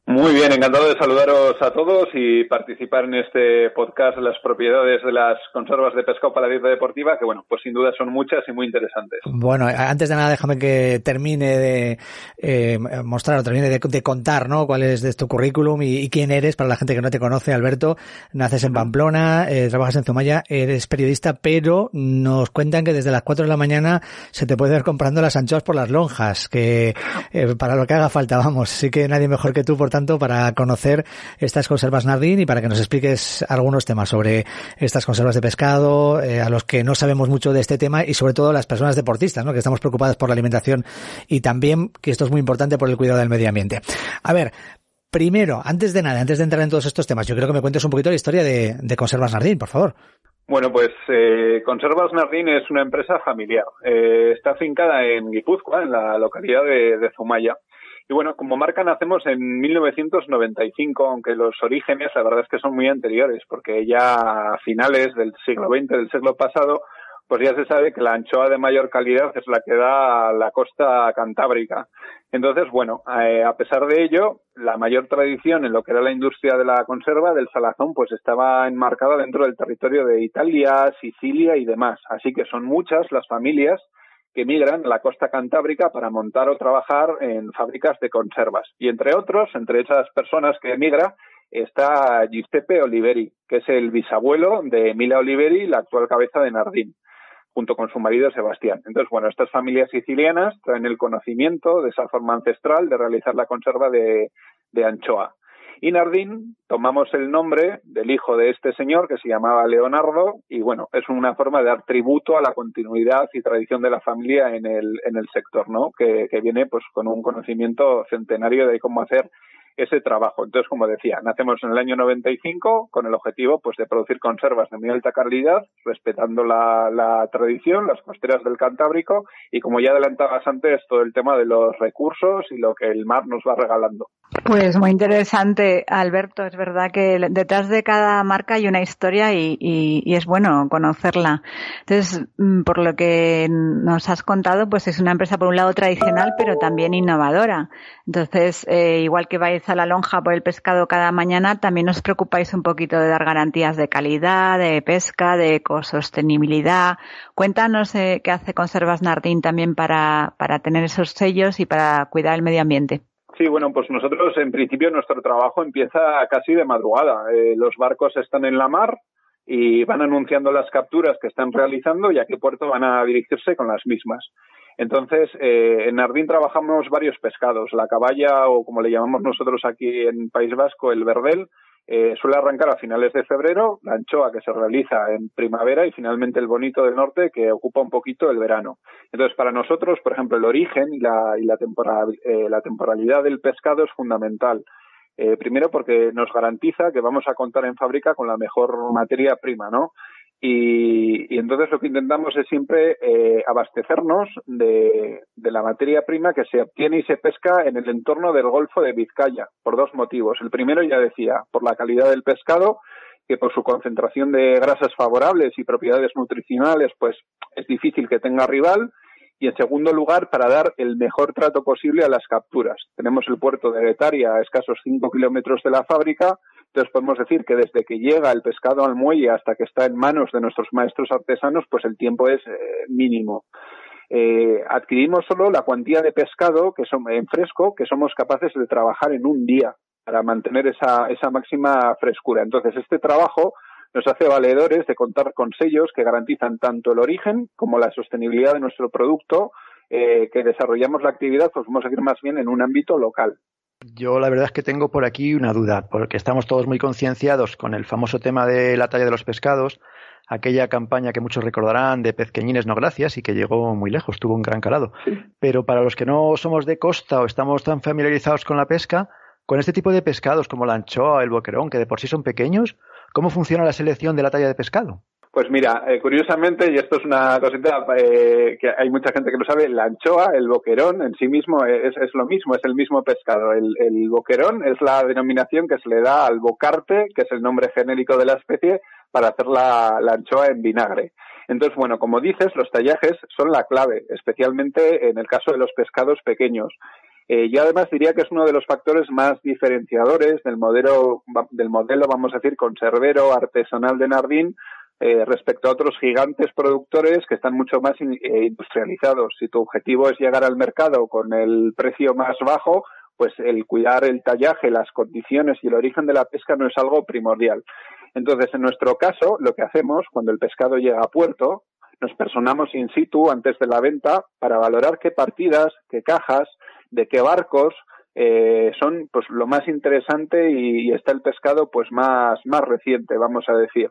Muy bien, encantado de saludaros a todos y participar en este podcast de las propiedades de las conservas de pescado para la dieta deportiva, que bueno, pues sin duda son muchas y muy interesantes. Bueno, antes de nada déjame que termine de eh, mostrar o termine de, contar, ¿no? Cuál es tu currículum y, quién eres para la gente que no te conoce, Alberto. Naces en Pamplona, eh, trabajas en Zumaya, eres periodista, pero nos cuentan que desde las 4 de la mañana se te puede ver comprando las anchoas por las lonjas, que eh, para lo que haga falta, vamos, sí que nadie mejor que tú por tanto, para conocer estas conservas Nardín y para que nos expliques algunos temas sobre estas conservas de pescado, eh, a los que no sabemos mucho de este tema y sobre todo las personas deportistas, ¿no? que estamos preocupadas por la alimentación y también, que esto es muy importante, por el cuidado del medio ambiente. A ver, primero, antes de nada, antes de entrar en todos estos temas, yo creo que me cuentes un poquito la historia de, Conservas Nardín, por favor. Bueno, pues eh, Conservas Nardín es una empresa familiar. Eh, está afincada en Guipúzcoa, en la localidad de, de Zumaya. Y bueno, como marca nacemos en 1995, aunque los orígenes la verdad es que son muy anteriores, porque ya a finales del siglo XX, del siglo pasado, pues ya se sabe que la anchoa de mayor calidad es la que da la costa cantábrica. Entonces, bueno, eh, a pesar de ello, la mayor tradición en lo que era la industria de la conserva del salazón, pues estaba enmarcada dentro del territorio de Italia, Sicilia y demás. Así que son muchas las familias que migran a la costa cantábrica para montar o trabajar en fábricas de conservas. Y entre otros, entre esas personas que emigra, está Giuseppe Oliveri, que es el bisabuelo de Emilia Oliveri, la actual cabeza de Nardín junto con su marido Sebastián. Entonces, bueno, estas familias sicilianas traen el conocimiento de esa forma ancestral de realizar la conserva de, de anchoa. Y tomamos el nombre del hijo de este señor que se llamaba Leonardo y bueno, es una forma de dar tributo a la continuidad y tradición de la familia en el, en el sector, ¿no? Que, que viene pues con un conocimiento centenario de cómo hacer ese trabajo. Entonces, como decía, nacemos en el año 95 con el objetivo pues de producir conservas de muy alta calidad, respetando la, la tradición, las costeras del Cantábrico y como ya adelantabas antes, todo el tema de los recursos y lo que el mar nos va regalando. Pues muy interesante, Alberto. Es verdad que detrás de cada marca hay una historia y, y, es bueno conocerla. Entonces, mm, por lo que nos has contado, pues es una empresa por un lado tradicional, pero también innovadora. Entonces, eh, igual que vais a la lonja por el pescado cada mañana, también os preocupáis un poquito de dar garantías de calidad, de pesca, de ecosostenibilidad. Cuéntanos eh, qué hace Conservas Nardín también para, para tener esos sellos y para cuidar el medio ambiente. Sí, bueno, pues nosotros en principio nuestro trabajo empieza casi de madrugada. Eh, los barcos están en la mar y van anunciando las capturas que están realizando y a qué puerto van a dirigirse con las mismas. Entonces, eh, en Nardín trabajamos varios pescados, la caballa o como le llamamos nosotros aquí en País Vasco, el verdel, eh, suele arrancar a finales de febrero, la anchoa que se realiza en primavera y finalmente el bonito del norte que ocupa un poquito el verano. Entonces, para nosotros, por ejemplo, el origen y la, y la, temporal, eh, la temporalidad del pescado es fundamental. Eh, primero porque nos garantiza que vamos a contar en fábrica con la mejor materia prima, ¿no? Y, y, entonces lo que intentamos es siempre eh, abastecernos de, de, la materia prima que se obtiene y se pesca en el entorno del Golfo de Vizcaya, por dos motivos. El primero, ya decía, por la calidad del pescado, que por su concentración de grasas favorables y propiedades nutricionales, pues es difícil que tenga rival. Y en segundo lugar, para dar el mejor trato posible a las capturas. Tenemos el puerto de Getaria a escasos cinco kilómetros de la fábrica entonces podemos decir que desde que llega el pescado al muelle hasta que está en manos de nuestros maestros artesanos, pues el tiempo es eh, mínimo. Eh, adquirimos solo la cuantía de pescado que son, en fresco que somos capaces de trabajar en un día para mantener esa, esa máxima frescura. Entonces, este trabajo nos hace valedores de contar con sellos que garantizan tanto el origen como la sostenibilidad de nuestro producto, eh, que desarrollamos la actividad, pues vamos a ir más bien en un ámbito local. Yo la verdad es que tengo por aquí una duda, porque estamos todos muy concienciados con el famoso tema de la talla de los pescados, aquella campaña que muchos recordarán de pezqueñines no gracias y que llegó muy lejos, tuvo un gran calado. Pero para los que no somos de costa o estamos tan familiarizados con la pesca, con este tipo de pescados como la anchoa, el boquerón, que de por sí son pequeños, ¿cómo funciona la selección de la talla de pescado? Pues mira, eh, curiosamente, y esto es una cosita eh, que hay mucha gente que lo sabe, la anchoa, el boquerón en sí mismo es, es lo mismo, es el mismo pescado. El, boquerón es la denominación que se le da al bocarte, que es el nombre genérico de la especie, para hacer la, la anchoa en vinagre. Entonces, bueno, como dices, los tallajes son la clave, especialmente en el caso de los pescados pequeños. Eh, yo además diría que es uno de los factores más diferenciadores del modelo, del modelo, vamos a decir, conservero artesanal de Nardín, eh, respecto a otros gigantes productores que están mucho más eh, industrializados. Si tu objetivo es llegar al mercado con el precio más bajo, pues el cuidar el tallaje, las condiciones y el origen de la pesca no es algo primordial. Entonces, en nuestro caso, lo que hacemos cuando el pescado llega a puerto, nos personamos in situ antes de la venta para valorar qué partidas, qué cajas, de qué barcos eh, son pues lo más interesante y, y, está el pescado pues más más reciente, vamos a decir.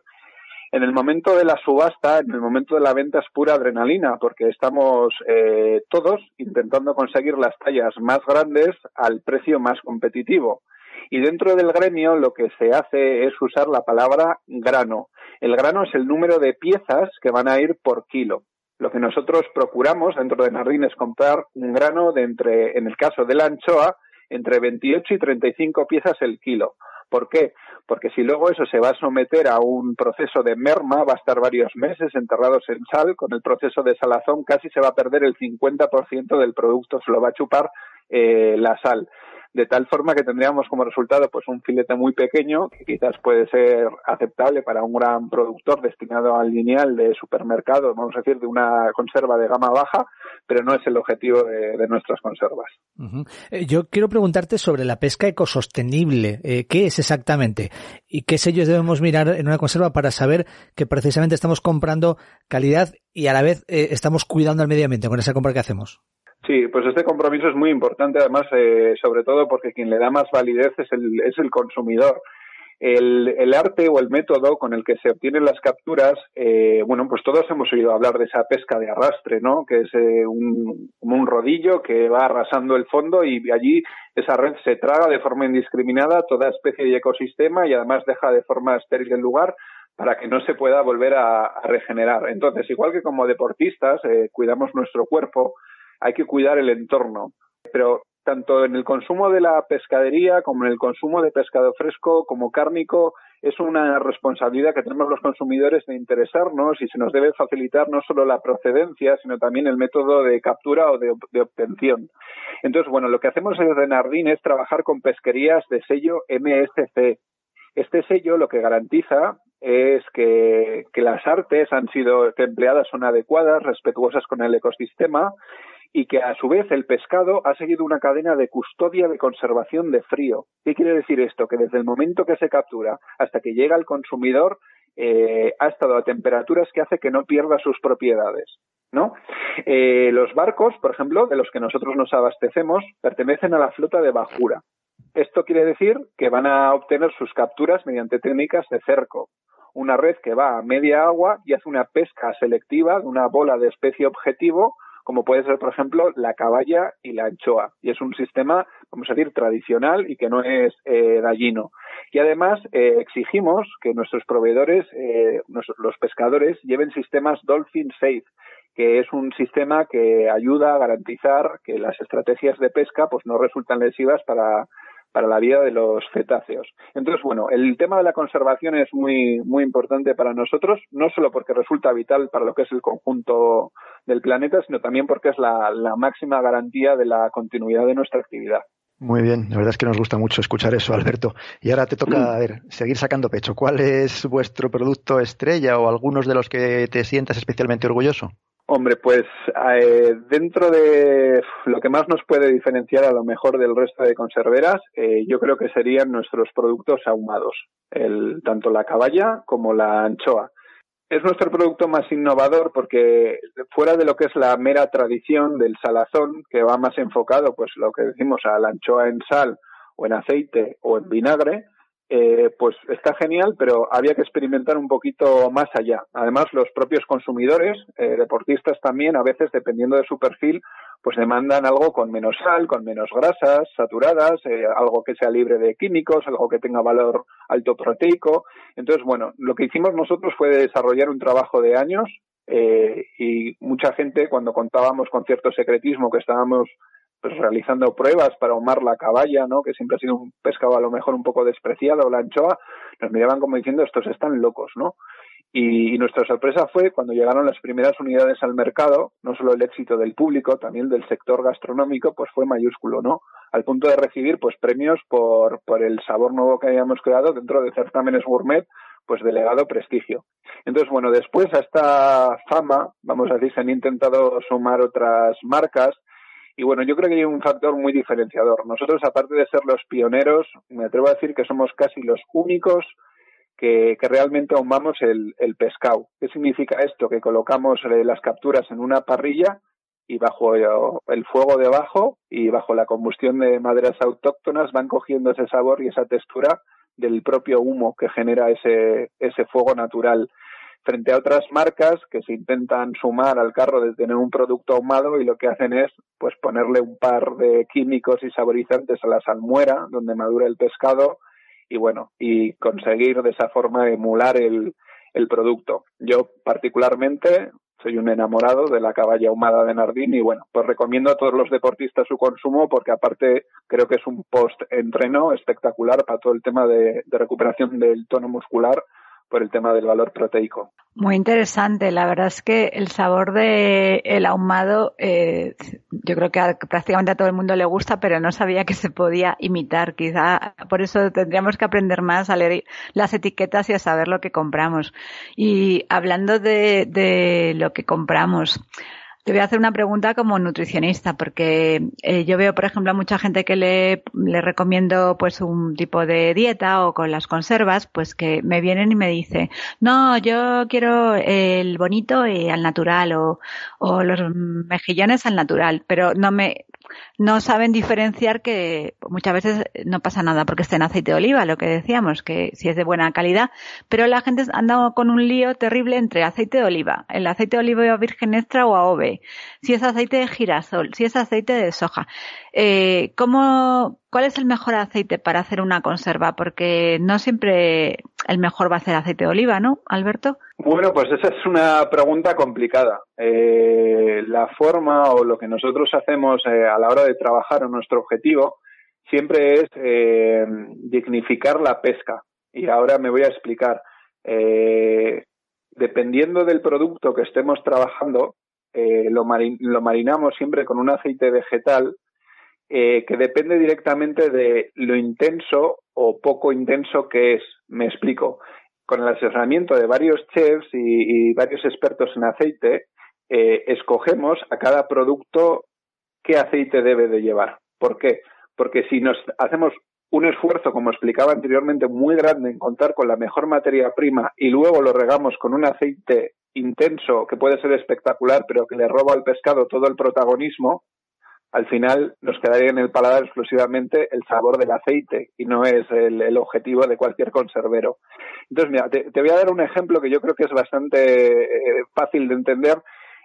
En el momento de la subasta, en el momento de la venta es pura adrenalina, porque estamos eh, todos intentando conseguir las tallas más grandes al precio más competitivo. Y dentro del gremio lo que se hace es usar la palabra grano. El grano es el número de piezas que van a ir por kilo. Lo que nosotros procuramos dentro de Nardín es comprar un grano de entre, en el caso de la anchoa, entre 28 y 35 piezas el kilo. ¿Por qué? Porque si luego eso se va a someter a un proceso de merma, va a estar varios meses enterrados en sal, con el proceso de salazón casi se va a perder el 50% del producto, se lo va a chupar eh, la sal de tal forma que tendríamos como resultado pues un filete muy pequeño que quizás puede ser aceptable para un gran productor destinado al lineal de supermercado, vamos a decir, de una conserva de gama baja, pero no es el objetivo de, nuestras conservas. Eh, yo quiero preguntarte sobre la pesca ecosostenible. Eh, ¿Qué es exactamente? ¿Y qué sellos debemos mirar en una conserva para saber que precisamente estamos comprando calidad y a la vez eh, estamos cuidando al medio ambiente con esa compra que hacemos? Sí, pues este compromiso es muy importante, además, eh, sobre todo porque quien le da más validez es el, es el consumidor. El, el, arte o el método con el que se obtienen las capturas, eh, bueno, pues todos hemos oído hablar de esa pesca de arrastre, ¿no? Que es eh, un, un rodillo que va arrasando el fondo y allí esa red se traga de forma indiscriminada toda especie y ecosistema y además deja de forma estéril el lugar para que no se pueda volver a, a regenerar. Entonces, igual que como deportistas eh, cuidamos nuestro cuerpo, hay que cuidar el entorno. Pero tanto en el consumo de la pescadería como en el consumo de pescado fresco como cárnico es una responsabilidad que tenemos los consumidores de interesarnos y se nos debe facilitar no solo la procedencia, sino también el método de captura o de, obtención. Entonces, bueno, lo que hacemos en Renardín es trabajar con pesquerías de sello MSC. Este sello lo que garantiza es que, que las artes han sido empleadas son adecuadas, respetuosas con el ecosistema y que a su vez el pescado ha seguido una cadena de custodia de conservación de frío. ¿Qué quiere decir esto? Que desde el momento que se captura hasta que llega al consumidor eh, ha estado a temperaturas que hace que no pierda sus propiedades. ¿no? Eh, los barcos, por ejemplo, de los que nosotros nos abastecemos, pertenecen a la flota de bajura. Esto quiere decir que van a obtener sus capturas mediante técnicas de cerco, una red que va a media agua y hace una pesca selectiva de una bola de especie objetivo como puede ser, por ejemplo, la caballa y la anchoa. Y es un sistema, vamos a decir, tradicional y que no es eh, gallino. Y además eh, exigimos que nuestros proveedores, eh, los pescadores, lleven sistemas Dolphin Safe, que es un sistema que ayuda a garantizar que las estrategias de pesca pues no resultan lesivas para para la vida de los cetáceos. Entonces, bueno, el tema de la conservación es muy, muy importante para nosotros, no solo porque resulta vital para lo que es el conjunto del planeta, sino también porque es la, máxima garantía de la continuidad de nuestra actividad. Muy bien, la verdad es que nos gusta mucho escuchar eso, Alberto. Y ahora te toca, a ver, seguir sacando pecho. ¿Cuál es vuestro producto estrella o algunos de los que te sientas especialmente orgulloso? Hombre, pues eh, dentro de lo que más nos puede diferenciar a lo mejor del resto de conserveras, eh, yo creo que serían nuestros productos ahumados, el, tanto la caballa como la anchoa. Es nuestro producto más innovador porque fuera de lo que es la mera tradición del salazón, que va más enfocado, pues lo que decimos a la anchoa en sal o en aceite o en vinagre, eh, pues está genial, pero había que experimentar un poquito más allá. Además, los propios consumidores, eh, deportistas también, a veces, dependiendo de su perfil, pues demandan algo con menos sal, con menos grasas saturadas, eh, algo que sea libre de químicos, algo que tenga valor alto proteico. Entonces, bueno, lo que hicimos nosotros fue desarrollar un trabajo de años y mucha gente, cuando contábamos con cierto secretismo que estábamos pues realizando pruebas para ahumar la caballa, ¿no? Que siempre ha sido un pescado a lo mejor un poco despreciado, la anchoa, nos miraban como diciendo estos están locos, ¿no? Y, nuestra sorpresa fue cuando llegaron las primeras unidades al mercado, no solo el éxito del público, también del sector gastronómico, pues fue mayúsculo, ¿no? Al punto de recibir pues premios por, por el sabor nuevo que habíamos creado dentro de certámenes gourmet, pues delegado prestigio. Entonces, bueno, después a esta fama, vamos a decir, se han intentado sumar otras marcas, y bueno, yo creo que hay un factor muy diferenciador. Nosotros, aparte de ser los pioneros, me atrevo a decir que somos casi los únicos que, realmente ahumamos el, el pescado. ¿Qué significa esto? Que colocamos eh, las capturas en una parrilla y bajo el fuego debajo y bajo la combustión de maderas autóctonas van cogiendo ese sabor y esa textura del propio humo que genera ese, ese fuego natural frente a otras marcas que se intentan sumar al carro de tener un producto ahumado y lo que hacen es pues ponerle un par de químicos y saborizantes a la salmuera donde madura el pescado y bueno y conseguir de esa forma emular el, el producto. Yo particularmente soy un enamorado de la caballa ahumada de Nardín y bueno, pues recomiendo a todos los deportistas su consumo porque aparte creo que es un post-entreno espectacular para todo el tema de recuperación del tono muscular por el tema del valor proteico. Muy interesante. La verdad es que el sabor de el ahumado, eh, yo creo que prácticamente a todo el mundo le gusta, pero no sabía que se podía imitar. Quizá por eso tendríamos que aprender más a leer las etiquetas y a saber lo que compramos. Y hablando de lo que compramos, te voy a hacer una pregunta como nutricionista, porque eh, yo veo, por ejemplo, a mucha gente que le, le, recomiendo pues un tipo de dieta o con las conservas, pues que me vienen y me dicen, no, yo quiero el bonito al natural o, o los mejillones al natural, pero no me, no saben diferenciar que muchas veces no pasa nada porque está en aceite de oliva, lo que decíamos, que si es de buena calidad, pero la gente anda con un lío terrible entre aceite de oliva, el aceite de oliva virgen extra o AOV, si es aceite de girasol, si es aceite de soja. Eh, ¿cómo, ¿Cuál es el mejor aceite para hacer una conserva? Porque no siempre el mejor va a ser aceite de oliva, ¿no, Alberto? Bueno, pues esa es una pregunta complicada. Eh, la forma o lo que nosotros hacemos eh, a la hora de trabajar en nuestro objetivo siempre es eh, dignificar la pesca. Y ahora me voy a explicar. Eh, dependiendo del producto que estemos trabajando, lo, marinamos siempre con un aceite vegetal eh, que depende directamente de lo intenso o poco intenso que es. Me explico. Con el asesoramiento de varios chefs y, varios expertos en aceite, eh, escogemos a cada producto qué aceite debe de llevar. ¿Por qué? Porque si nos hacemos un esfuerzo, como explicaba anteriormente, muy grande en contar con la mejor materia prima y luego lo regamos con un aceite intenso que puede ser espectacular, pero que le roba al pescado todo el protagonismo, al final nos quedaría en el paladar exclusivamente el sabor del aceite y no es el, objetivo de cualquier conservero. Entonces, mira, te, voy a dar un ejemplo que yo creo que es bastante eh, fácil de entender.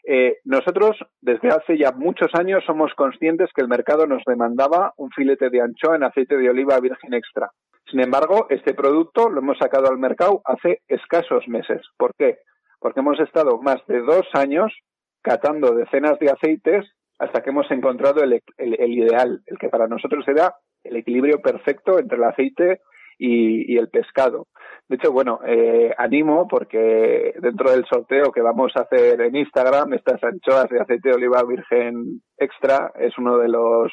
Eh, nosotros, desde hace ya muchos años, somos conscientes que el mercado nos demandaba un filete de anchoa en aceite de oliva virgen extra. Sin embargo, este producto lo hemos sacado al mercado hace escasos meses. ¿Por qué? Porque hemos estado más de dos años catando decenas de aceites hasta que hemos encontrado el, ideal, el que para nosotros era el equilibrio perfecto entre el aceite y, el pescado. De hecho, bueno, eh, animo porque dentro del sorteo que vamos a hacer en Instagram, estas anchoas de aceite de oliva virgen extra es uno de los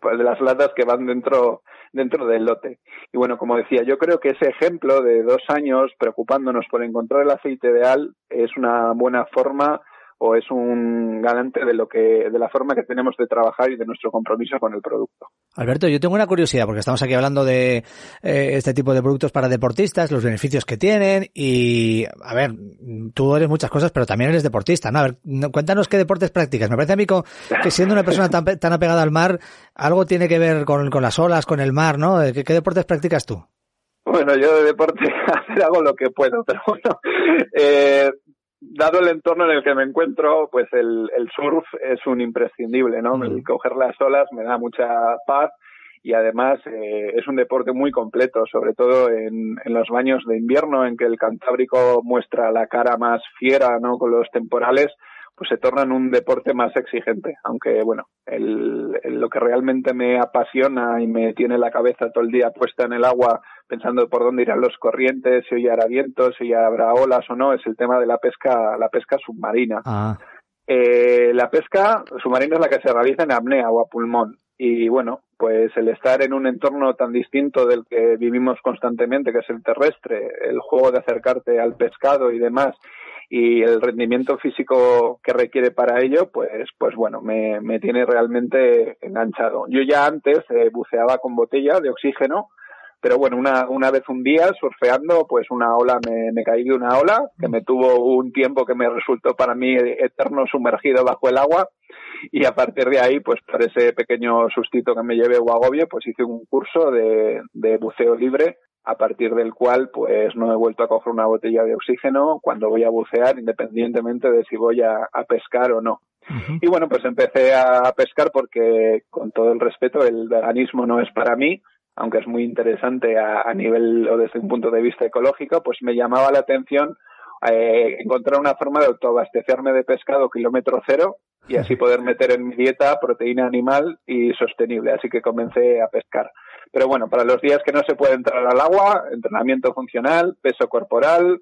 pues, de las latas que van dentro dentro del lote. Y bueno, como decía, yo creo que ese ejemplo de dos años preocupándonos por encontrar el aceite ideal es una buena forma o es un garante de lo que de la forma que tenemos de trabajar y de nuestro compromiso con el producto. Alberto, yo tengo una curiosidad porque estamos aquí hablando de eh, este tipo de productos para deportistas, los beneficios que tienen y a ver, tú eres muchas cosas, pero también eres deportista, ¿no? A ver, cuéntanos qué deportes practicas. Me parece a mí que siendo una persona tan, tan apegada al mar, algo tiene que ver con, con las olas, con el mar, ¿no? ¿Qué, qué deportes practicas tú? Bueno, yo de deporte hacer hago lo que puedo, pero bueno, eh, dado el entorno en el que me encuentro, pues el, el surf es un imprescindible, ¿no? El coger las olas me da mucha paz y además eh, es un deporte muy completo, sobre todo en, en, los baños de invierno en que el Cantábrico muestra la cara más fiera, ¿no? Con los temporales, pues se torna en un deporte más exigente, aunque bueno, el, lo que realmente me apasiona y me tiene la cabeza todo el día puesta en el agua pensando por dónde irán los corrientes, si hoy hará viento, si habrá olas o no, es el tema de la pesca, la pesca submarina. Ah. Eh, la pesca submarina es la que se realiza en apnea o a pulmón. Y bueno, pues el estar en un entorno tan distinto del que vivimos constantemente, que es el terrestre, el juego de acercarte al pescado y demás, y el rendimiento físico que requiere para ello, pues, pues bueno, me, me tiene realmente enganchado. Yo ya antes eh, buceaba con botella de oxígeno, pero bueno, una, una vez un día surfeando, pues una ola, me, me caí de una ola que me tuvo un tiempo que me resultó para mí eterno sumergido bajo el agua y a partir de ahí, pues por ese pequeño sustito que me llevé o agobio, pues hice un curso de, de buceo libre a partir del cual pues no he vuelto a coger una botella de oxígeno cuando voy a bucear independientemente de si voy a, pescar o no. Y bueno, pues empecé a pescar porque con todo el respeto el veganismo no es para mí, aunque es muy interesante a, a nivel o desde un punto de vista ecológico, pues me llamaba la atención eh, encontrar una forma de autoabastecerme de pescado kilómetro cero y así poder meter en mi dieta proteína animal y sostenible. Así que comencé a pescar. Pero bueno, para los días que no se puede entrar al agua, entrenamiento funcional, peso corporal,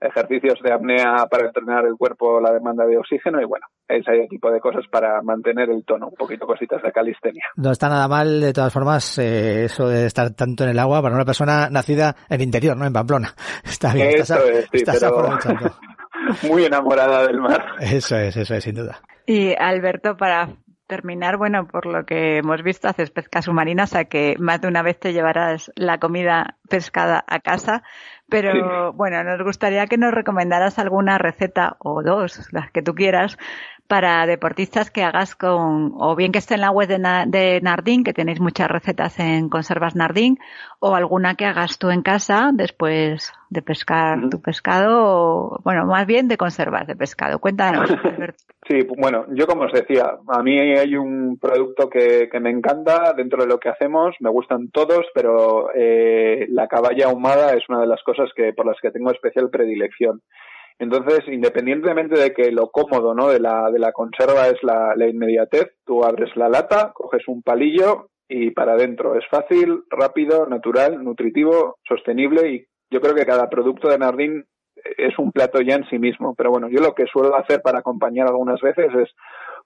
ejercicios de apnea para entrenar el cuerpo, la demanda de oxígeno y bueno, ese tipo de cosas para mantener el tono, un poquito cositas de calistenia. No está nada mal, de todas formas, eh, eso de estar tanto en el agua para una persona nacida en el interior, ¿no? En Pamplona. Está bien, eso es, sí, pero muy enamorada del mar. Eso es, eso es, sin duda. Y Alberto, para terminar, bueno, por lo que hemos visto, haces pesca submarina, o sea que más de una vez te llevarás la comida pescada a casa, pero bueno, nos gustaría que nos recomendaras alguna receta o dos, las que tú quieras, para deportistas que hagas con, o bien que esté en la web de, Nardín, que tenéis muchas recetas en conservas Nardín, o alguna que hagas tú en casa después de pescar tu pescado, o, bueno, más bien de conservas de pescado. Cuéntanos, Sí, bueno, yo como os decía, a mí hay un producto que, que me encanta dentro de lo que hacemos, me gustan todos, pero eh, la caballa ahumada es una de las cosas que por las que tengo especial predilección. Entonces, independientemente de que lo cómodo ¿no? de, la, de la conserva es la, la inmediatez, tú abres la lata, coges un palillo y para adentro. Es fácil, rápido, natural, nutritivo, sostenible y yo creo que cada producto de Nardín es un plato ya en sí mismo. Pero bueno, yo lo que suelo hacer para acompañar algunas veces es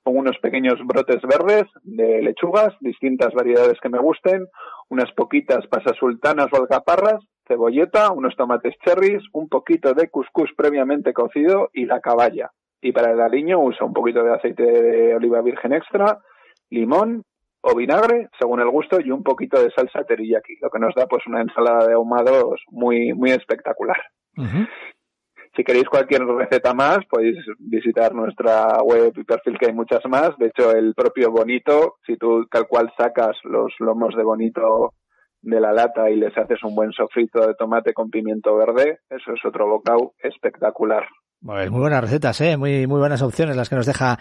pongo unos pequeños brotes verdes de lechugas, distintas variedades que me gusten, unas poquitas pasas sultanas o alcaparras, cebolleta, unos tomates cherries, un poquito de cuscús previamente cocido y la caballa. Y para el aliño uso un poquito de aceite de oliva virgen extra, limón o vinagre, según el gusto, y un poquito de salsa teriyaki, lo que nos da pues una ensalada de ahumados muy, muy espectacular. Si queréis cualquier receta más, podéis visitar nuestra web y perfil, que hay muchas más. De hecho, el propio bonito, si tú tal cual sacas los lomos de bonito de la lata y les haces un buen sofrito de tomate con pimiento verde, eso es otro bocado espectacular. muy buenas recetas, ¿eh? muy, muy buenas opciones las que nos deja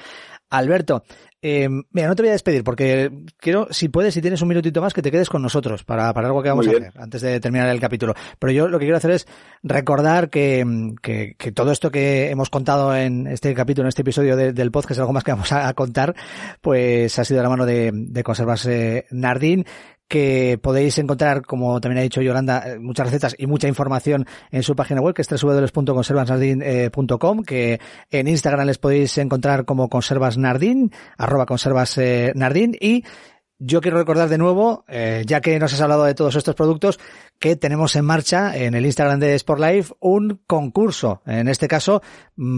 Alberto. Eh, mira, no te voy a despedir porque quiero, si puedes, si tienes un minutito más, que te quedes con nosotros para, para algo que vamos a hacer antes de terminar el capítulo. Pero yo lo que quiero hacer es recordar que, que, que todo esto que hemos contado en este capítulo, en este episodio del podcast, algo más que vamos a, contar, pues ha sido de la mano de, de Conservas eh, Nardín que podéis encontrar, como también ha dicho Yolanda, eh, muchas recetas y mucha información en su página web, que es www.conservasnardin.com, que en Instagram les podéis encontrar como conservasnardin, arroba conservasnardin, y yo quiero recordar de nuevo, eh, ya que nos has hablado de todos estos productos, que tenemos en marcha en el Instagram de Sport Life un concurso. En este caso,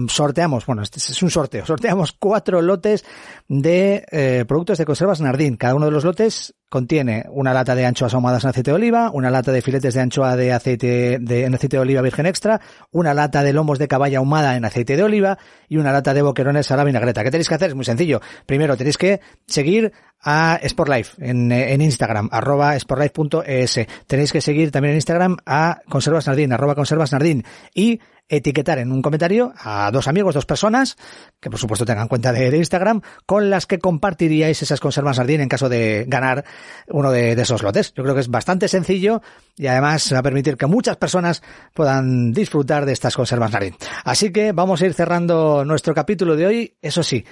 sorteamos, bueno, este es un sorteo, sorteamos cuatro lotes de eh, productos de conservas Nardín. Cada uno de los lotes contiene una lata de anchoas ahumadas en aceite de oliva, una lata de filetes de anchoa de aceite de, en aceite de oliva virgen extra, una lata de lomos de caballa ahumada en aceite de oliva y una lata de boquerones a la vinagreta. ¿Qué tenéis que hacer? Es muy sencillo. Primero tenéis que seguir a Sportlife en, en Instagram, arroba sportlife.es. Tenéis que seguir también en Instagram a Conservas Nardín, arroba Conservas Nardín. Y etiquetar en un comentario a dos amigos, dos personas, que por supuesto tengan cuenta de, Instagram, con las que compartiríais esas conservas Nardín en caso de ganar uno de, esos lotes. Yo creo que es bastante sencillo y además va a permitir que muchas personas puedan disfrutar de estas conservas Nardín. Así que vamos a ir cerrando nuestro capítulo de hoy. Eso sí,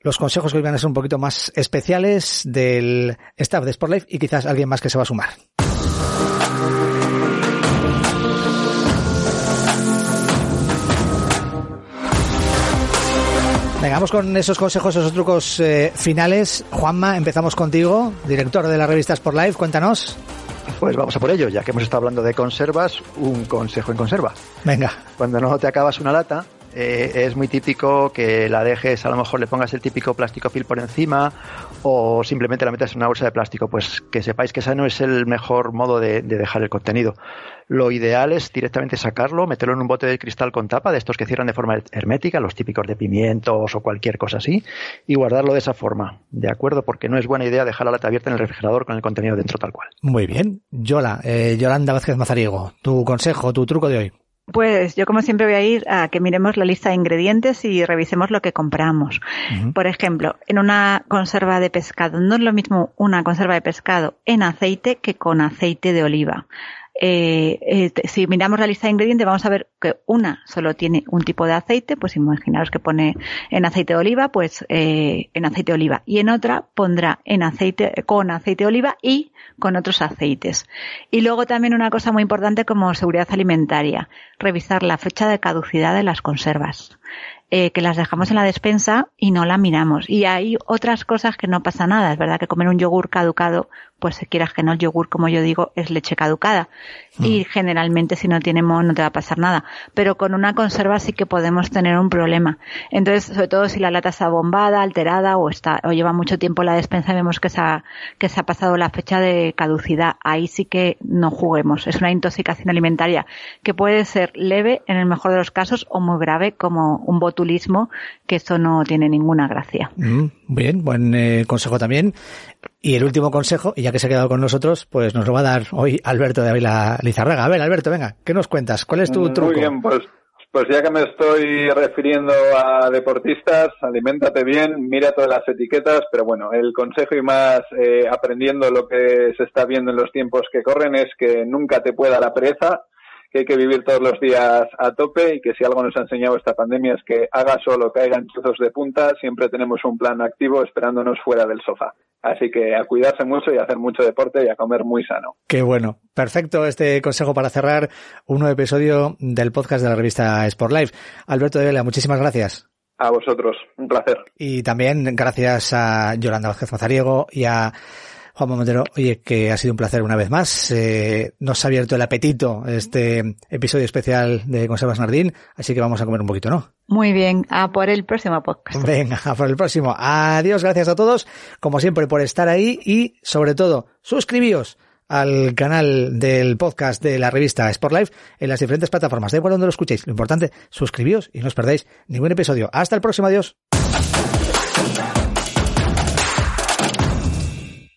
los consejos que hoy van a ser un poquito más especiales del staff de Sportlife y quizás alguien más que se va a sumar. Venga, vamos con esos consejos, esos trucos eh, finales. Juanma, empezamos contigo, director de la revista Sportlife. Cuéntanos. Pues vamos a por ello, ya que hemos estado hablando de conservas, un consejo en conserva. Venga. Cuando no te acabas una lata, eh, es muy típico que la dejes, a lo mejor le pongas el típico plástico fil por encima o simplemente la metas en una bolsa de plástico. Pues que sepáis que ese no es el mejor modo de, dejar el contenido. Lo ideal es directamente sacarlo, meterlo en un bote de cristal con tapa, de estos que cierran de forma hermética, los típicos de pimientos o cualquier cosa así, y guardarlo de esa forma, ¿de acuerdo? Porque no es buena idea dejar la lata abierta en el refrigerador con el contenido dentro tal cual. Muy bien. Yola, eh, Yolanda Vázquez Mazariego, tu consejo, tu truco de hoy. Pues yo como siempre voy a ir a que miremos la lista de ingredientes y revisemos lo que compramos. Por ejemplo, en una conserva de pescado, no es lo mismo una conserva de pescado en aceite que con aceite de oliva. Eh, eh, si miramos la lista de ingredientes vamos a ver que una solo tiene un tipo de aceite, pues imaginaros que pone en aceite de oliva, pues eh, en aceite de oliva y en otra pondrá en aceite con aceite de oliva y con otros aceites. Y luego también una cosa muy importante como seguridad alimentaria, revisar la fecha de caducidad de las conservas. Que las dejamos en la despensa y no la miramos. Y hay otras cosas que no pasa nada. Es verdad que comer un yogur caducado, pues si quieras que no, el yogur, como yo digo, es leche caducada. Y mm. generalmente si no tiene moho no te va a pasar nada. Pero con una conserva sí que podemos tener un problema. Entonces, sobre todo si la lata está bombada, alterada o está, o lleva mucho tiempo en la despensa y vemos que se ha, que se ha pasado la fecha de caducidad. Ahí sí que no juguemos. Es una intoxicación alimentaria que puede ser leve en el mejor de los casos o muy grave como un bote que eso no tiene ninguna gracia. Mm, bien, buen eh, consejo también. Y el último consejo, y ya que se ha quedado con nosotros, pues nos lo va a dar hoy Alberto de Avila Lizarraga. A ver, Alberto, venga, ¿qué nos cuentas? ¿Cuál es tu truco? Muy bien, pues, pues ya que me estoy refiriendo a deportistas, aliméntate bien, mira todas las etiquetas, pero bueno, el consejo y más eh, aprendiendo lo que se está viendo en los tiempos que corren es que nunca te pueda la pereza, que hay que vivir todos los días a tope y que si algo nos ha enseñado esta pandemia es que haga solo caigan trozos de punta, siempre tenemos un plan activo esperándonos fuera del sofá. Así que a cuidarse mucho y a hacer mucho deporte y a comer muy sano. Qué bueno. Perfecto este consejo para cerrar un nuevo episodio del podcast de la revista Sport Life. Alberto de Vela, muchísimas gracias. A vosotros, un placer. Y también gracias a Yolanda Vázquez Mazariego y a Juan Montero, oye, que ha sido un placer una vez más. Eh, nos ha abierto el apetito este episodio especial de Conservas Nardín, así que vamos a comer un poquito, ¿no? Muy bien, a por el próximo podcast. Venga, a por el próximo. Adiós, gracias a todos, como siempre, por estar ahí y, sobre todo, suscribíos al canal del podcast de la revista Sport Life en las diferentes plataformas. Da igual donde lo escuchéis. Lo importante, suscribíos y no os perdáis ningún episodio. Hasta el próximo. Adiós.